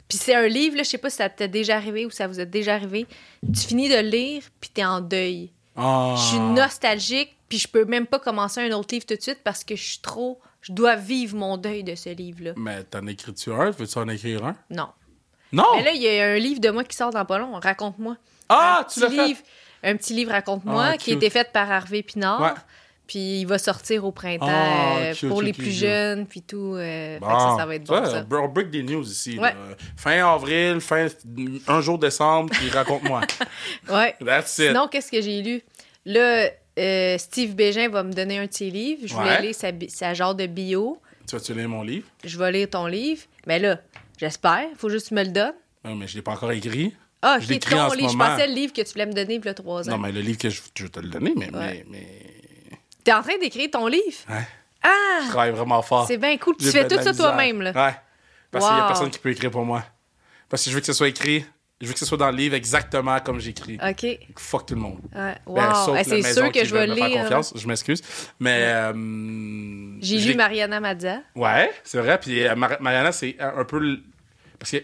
Puis c'est un livre, là, je sais pas si ça t'est déjà arrivé ou ça vous est déjà arrivé. Tu finis de le lire, puis t'es en deuil. Ah. Je suis nostalgique, puis je peux même pas commencer un autre livre tout de suite parce que je suis trop. Je dois vivre mon deuil de ce livre-là. Mais t'en écris-tu un? Veux-tu en écrire un? Non. Non! Mais là, il y a un livre de moi qui sort dans pas long. Raconte-moi. ah, un tu l'as fait? Un petit livre, raconte-moi, Ah, qui a été fait par Harvey Pinard. Ouais. Puis il va sortir au printemps Ah, euh, pour les plus jeunes, puis tout. euh, fait que Bon. ça, ça va être bon, Ouais, ça. On break des news ici. Ouais. Fin avril, fin un jour décembre, puis raconte-moi. Ouais. That's it. Sinon, qu'est-ce que j'ai lu? Là, euh, Steve Bégin va me donner un de ses livres. Je voulais Ouais. lire sa, genre de bio. Tu vas-tu lire mon livre? Je vais lire ton livre. Mais là, j'espère. Faut juste que tu me le donnes. Non, mais je l'ai pas encore écrit. Ah, Je l'écris en ton ce livre. Je pensais le livre que tu voulais me donner il y a trois ans. Non, mais le livre que je, je vais te le donner, mais, mais... T'es en train d'écrire ton livre? Ouais. Ah! Je travaille vraiment fort. C'est bien cool. Tu fais tout ça toi-même, là. Ouais. Parce qu'il y a Wow. personne qui peut écrire pour moi. Parce que je veux que ce soit écrit. Je veux que ce soit dans le livre exactement comme j'écris. OK. Fuck tout le monde. Ouais. Wow. Ben, sauf Eh, c'est sûr que je vais me faire lire. confiance. Je m'excuse. Mais. euh, J'ai lu Mariana Mazza. Ouais, c'est vrai. Puis euh, Mar- Mariana, c'est un, peu. Parce que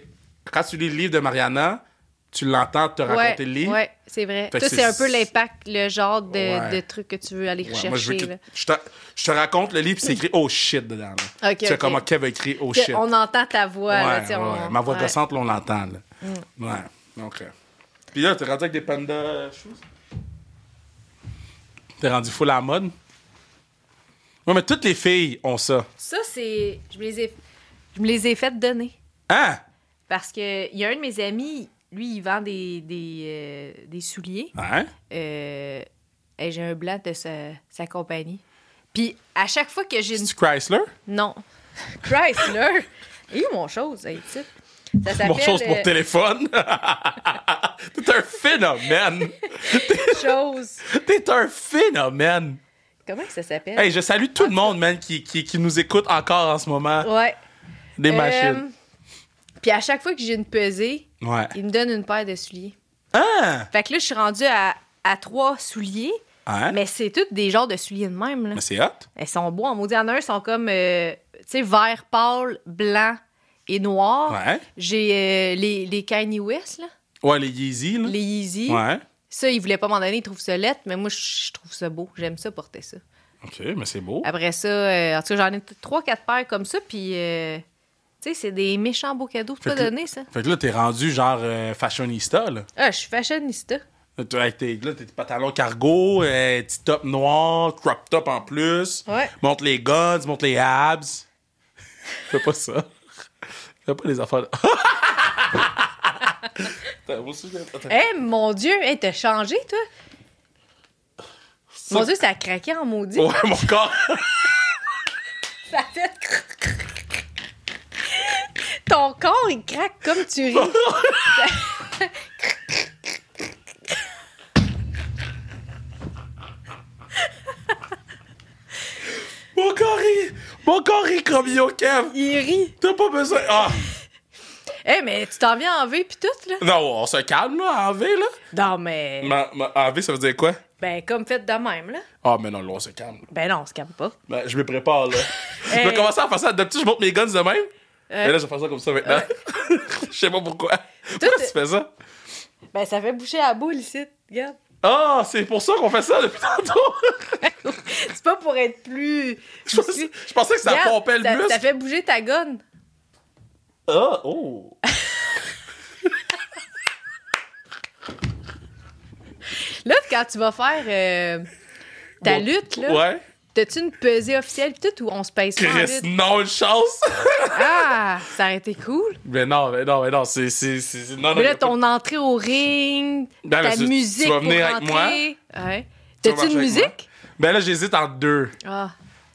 quand tu lis le livre de Mariana, tu l'entends te raconter le livre. ouais, c'est vrai. Toi, c'est- un peu l'impact, le genre de, Ouais. de truc que tu veux aller Ouais, rechercher. moi, je veux que là. je te, je te raconte le livre, puis c'est écrit oh shit dedans. Tu sais ok. comment Kev a écrit oh shit. On entend ta voix. là, Ouais, sais, on- Ma voix gossante, là, on l'entend. là. Ouais. Ok. Puis là, t'es rendu avec des panda shoes? T'es rendu full à la mode? Ouais, mais toutes les filles ont ça. Ça, c'est. Je me les ai, je me les ai fait donner. Hein? Parce que il y a un de mes amis, lui, il vend des, des, euh, des souliers. Hein? Euh, et j'ai un blanc de sa, sa compagnie. Puis à chaque fois que j'ai une. C'est Chrysler? Non. Chrysler? Et mon chose, hey, tu sais? Ça s'appelle. Mon chose pour euh, téléphone. T'es un phénomène. chose. T'es un phénomène. Comment que ça s'appelle? Hey, je salue tout le monde, man, qui, qui, qui nous écoute encore en ce moment. Ouais. Des Euh, machines. Puis à chaque fois que j'ai une pesée, Ouais. il me donne une paire de souliers. Ah! Fait que là, je suis rendue à, à trois souliers, Hein? mais c'est tous des genres de souliers de même. Là. Mais c'est hot. Elles sont beaux en maudit. En un, sont comme, euh, tu sais, vert pâle, blanc et noir. Ouais. J'ai euh, les, les Kanye West, là, Ouais, les Yeezy, là. les Yeezy. Ouais. Ça, ils voulaient pas m'en donner, ils trouvent ça lettre, mais moi, je trouve ça beau. J'aime ça porter ça. OK, mais c'est beau. Après ça, euh, en tout cas, j'en ai trois, quatre paires comme ça, puis, euh, tu sais, c'est des méchants beaux cadeaux. Tu Fait peux que- donner ça? Fait que là, t'es rendu genre euh, fashionista, là. Ah, je suis fashionista. Là, Avec tes, là, tes pantalons cargo, euh, petit top noir, crop top en plus. Ouais. Montre les guns, montre les abs. Fais pas ça. Fais pas les affaires. Eh, mon Dieu, hey, t'as changé, toi? Mon Dieu, ça a craqué en maudit. Ouais, mon corps. Ça a fait... Ton corps, il craque comme tu ris. mon corps rit. Mon corps rit comme yo, Kev. Il rit. T'as pas besoin. Ah! Eh, mais tu t'en viens en V pis tout, là? Non, on se calme, là, en V, là. Non, mais... Ma, ma- en V, ça veut dire quoi? Ben, comme fait de même, là. Ah, mais non, là, on se calme. Ben non, on se calme pas. Ben, je me prépare, là. Je vais Hey. commencer à faire ça. D'habitude, je monte mes guns de même. Euh. Et là, je vais faire ça comme ça maintenant. je sais pas pourquoi. Pourquoi tu fais ça? Ben, ça fait boucher la boule ici, regarde. Ah, c'est pour ça qu'on fait ça depuis tantôt. C'est pas pour être plus... je, pensais, je pensais que ça Regarde, pompait le ça, muscle. ça fait bouger ta gonne. Ah, oh. Là, quand tu vas faire euh, ta Bon. lutte, là, Ouais. T'as-tu une pesée officielle tout ou on se pèse pas Chris, non, une chance. Ah, ça aurait été cool. mais non, mais non, mais non, c'est. c'est, c'est, c'est- non, Mais là, ton entrée au ring, Ben, mais ta tu- tu musique vas pour venir avec moi? rentrer. Ouais. T'as-tu une moi? musique? Ben là, j'hésite entre deux. Ah,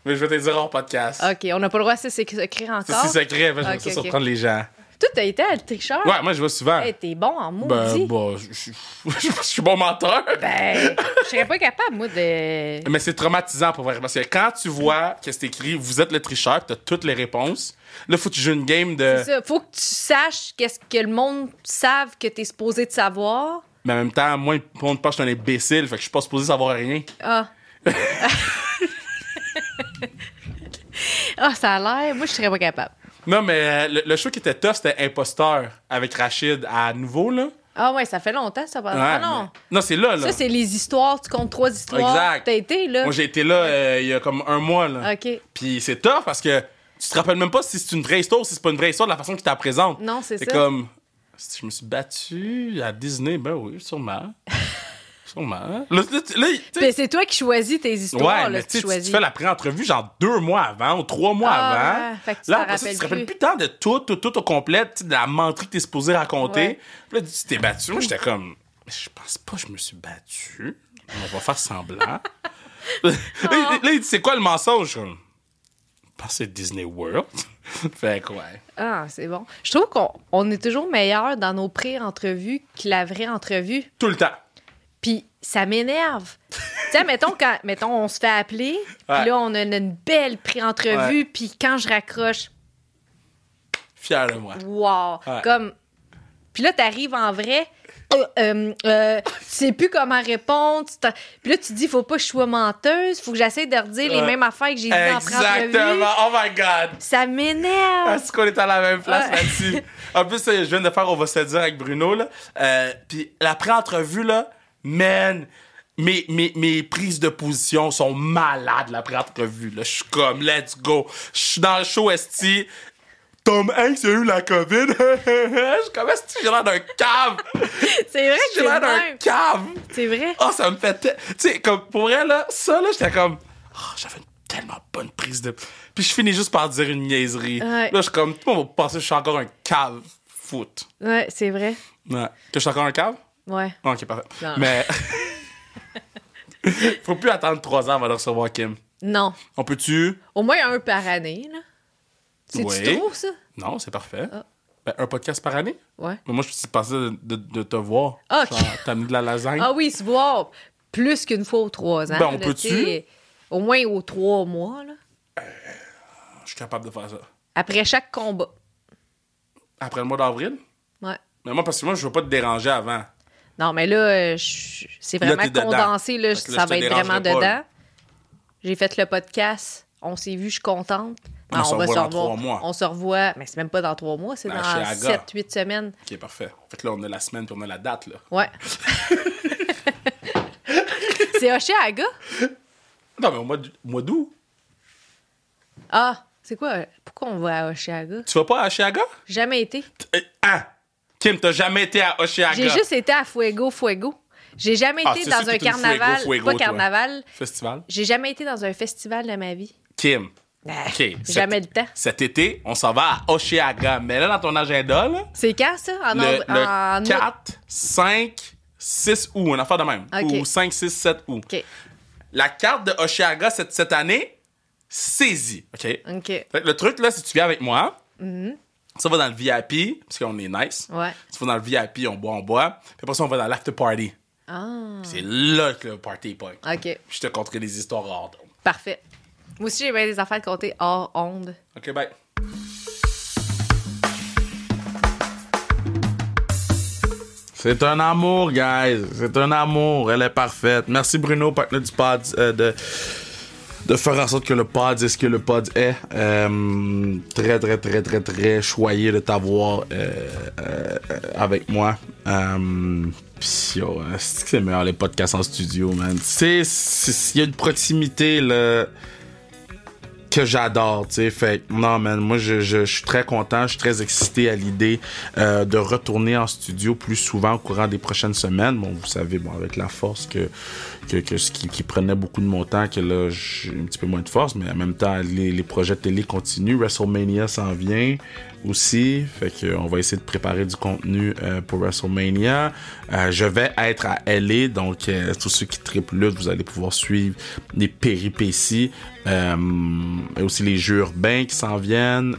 Mais je vais te dire hors podcast. OK. On n'a pas le droit de s'écrire C'est encore? si secret, ben, je vais Ok, ça ok. surprendre les gens. Toi, t'as été à le tricheur? Ouais, moi, je vais souvent. Hey, t'es bon en Ben, maudit. bon, je je- je- je suis bon menteur. Ben, je serais pas capable, moi, de... Mais c'est traumatisant pour vrai. Parce que quand tu vois que c'est écrit, vous êtes le tricheur, t'as toutes les réponses. Là, faut que tu joues une game de. C'est ça. Faut que tu saches qu'est-ce que le monde savent que t'es supposé de savoir. Mais en même temps, moi, le monde pense que je suis un imbécile, fait que je suis pas supposé savoir rien. Ah. ah, ça a l'air. Moi, je serais pas capable. Non, mais euh, le, le show qui était tough, c'était Imposteur avec Rachid à nouveau, là. Ah ouais, ça fait longtemps, ça. Ouais, ah non. mais- Non, c'est là, là. Ça, c'est les histoires. Tu comptes trois histoires. Exact. T'as été, là. Moi, j'ai été là euh, il y a comme un mois, là. OK. Puis c'est tough parce que tu te rappelles même pas si c'est une vraie histoire ou si c'est pas une vraie histoire de la façon qu'ils la présentent. Non, c'est C'est ça. comme. Si je me suis battu à Disney, ben oui, sûrement. sûrement. Sais- Puis c'est toi qui choisis tes histoires, Ouais, là, mais tu fais la pré-entrevue genre deux mois avant ou trois mois Ah, avant. ouais. Fait que tu Là, t'en après ça, tu rappelles te rappelles plus. tant de tout, tout, tout au complet, de la menterie que t'es supposé raconter. Ouais. Puis là, tu t'es battu. Moi, j'étais comme, je pense pas que je me suis battu. On va faire semblant. là, il- là, il dit, c'est quoi le mensonge? C'est Disney World. fait que, ouais. Ah, c'est bon. Je trouve qu'on on est toujours meilleur dans nos pré-entrevues que la vraie entrevue. Tout le temps. Puis ça m'énerve. tu sais, mettons, quand, mettons, on se fait appeler, Ouais. puis là, on a une, une belle pré-entrevue, Ouais. puis quand je raccroche, Fier de moi. wow! Ouais. Comme. Puis là, t'arrives en vrai. euh, euh, euh, tu sais plus comment répondre. Puis là, tu dis, faut pas que je sois menteuse, faut que j'essaie de redire les mêmes affaires que j'ai dit en. Exactement. Oh my God. Ça m'énerve. Est-ce qu'on est à la même place là-dessus? En plus, je viens de faire On va se dire avec Bruno, là. Puis la pré-entrevue, là, man, mes, mes, mes prises de position sont malades, la pré-entrevue. Je suis comme, let's go. Je suis dans le show, esti. Tom Hanks a eu la COVID? je comment est-ce que j'ai l'air d'un cave? C'est vrai que J'ai l'air d'un cave? C'est vrai. Oh, ça me fait. Tu sais, comme pour vrai, là, ça, là, j'étais comme. Oh, j'avais une tellement bonne prise de. Puis je finis juste par dire une niaiserie. Ouais. Là, je suis comme. Tout le monde va penser que je suis encore un cave foot. Ouais, c'est vrai. Ouais. Que je suis encore un cave? Ouais. Ok, parfait. Non. Mais. Faut plus attendre trois ans avant de recevoir Kim. Non. On peut-tu? Au moins un par année, là. C'est-tu Oui. trop, ça? Non, c'est parfait. Ah. Ben, un podcast par année? Ouais. Mais moi, je suis passé de, de, de te voir. Ok. Genre, t'amener de la lasagne? Ah oui, se voir plus qu'une fois aux trois ans. Ben, on peut-tu? Au moins aux trois mois, là. Je suis capable de faire ça. Après chaque combat. Après le mois d'avril? Ouais. Mais moi, parce que moi, je veux pas te déranger avant. Non, mais là, euh, c'est vraiment condensé. Là, Fait ça va être vraiment dedans. là. J'ai fait le podcast. On s'est vu, je suis contente. On Ah, se revoit dans trois mois. On se revoit. Mais c'est même pas dans trois mois, c'est Ben, dans chez Aga. 7-8 semaines. Ok, parfait. Fait que là, on a la semaine puis on a la date, là. Ouais. c'est Oshiaga? Non, mais au mois d'août. Ah, c'est quoi? Pourquoi on va à Oshiaga? Tu vas pas à Oshiaga? Jamais été. Ah! Kim, t'as jamais été à Oshiaga? J'ai juste été à Fuego Fuego. J'ai jamais Ah, été dans un carnaval. Fuego, Fuego, pas toi. carnaval. Festival? J'ai jamais été dans un festival de ma vie. Kim. Ah, OK. Jamais cet- le temps. Cet été, on s'en va à Oshiaga. Mais là, dans ton agenda, là, C'est quand ça? En, le, av- le en août? 4, 5, 6 août, une affaire de même. Ou 5, 6, 7 août. OK. La carte de Oshiaga cette, cette année, saisie. OK? OK. Fait que le truc, là, si tu viens avec moi, ça va dans le VIP, parce qu'on est nice. Ouais. Tu vas dans le VIP, on boit, on boit. Puis après ça, on va dans l'after party. Ah. C'est là que le party point. OK. Je te conterai des histoires hors d'onde. Parfait. Moi aussi, j'ai bien des affaires de compter hors onde. OK, bye. C'est un amour, guys. C'est un amour. Elle est parfaite. Merci Bruno, partenaire du pod, euh, de, de faire en sorte que le pod est ce que le pod est. Euh, très, très, très, très, très choyé de t'avoir euh, euh, avec moi. Euh, pis yo, euh, c'est que c'est meilleur les podcasts en studio, man? C'est, il y a une proximité, que j'adore, tu sais. Fait non, man, moi, je, suis très content, je suis très excité à l'idée euh, de retourner en studio plus souvent au courant des prochaines semaines. Bon, vous savez, bon, avec la force que, que, ce qui, prenait beaucoup de mon temps, que là, j'ai un petit peu moins de force, mais en même temps, les, projets télé continuent. WrestleMania s'en vient aussi. Fait que on va essayer de préparer du contenu euh, pour WrestleMania. Euh, je vais être à LA, donc euh, tous ceux qui triplent lutte, vous allez pouvoir suivre les péripéties. Et aussi les jeux urbains qui s'en viennent.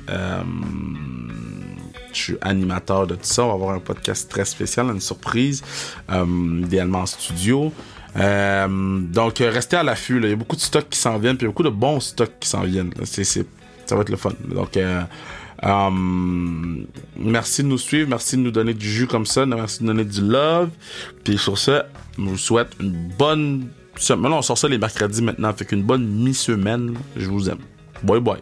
Je suis animateur de tout ça. On va avoir un podcast très spécial, une surprise, idéalement en studio. Euh, donc, euh, restez à l'affût. Il y a beaucoup de stocks qui s'en viennent, puis il y a beaucoup de bons stocks qui s'en viennent. là. C'est, c'est- ça va être le fun. Donc, euh, euh, merci de nous suivre, merci de nous donner du jus comme ça, merci de nous donner du love. Puis sur ce, je vous souhaite une bonne semaine. Là, on sort ça les mercredis maintenant, fait qu'une bonne mi-semaine. Je vous aime. Bye bye.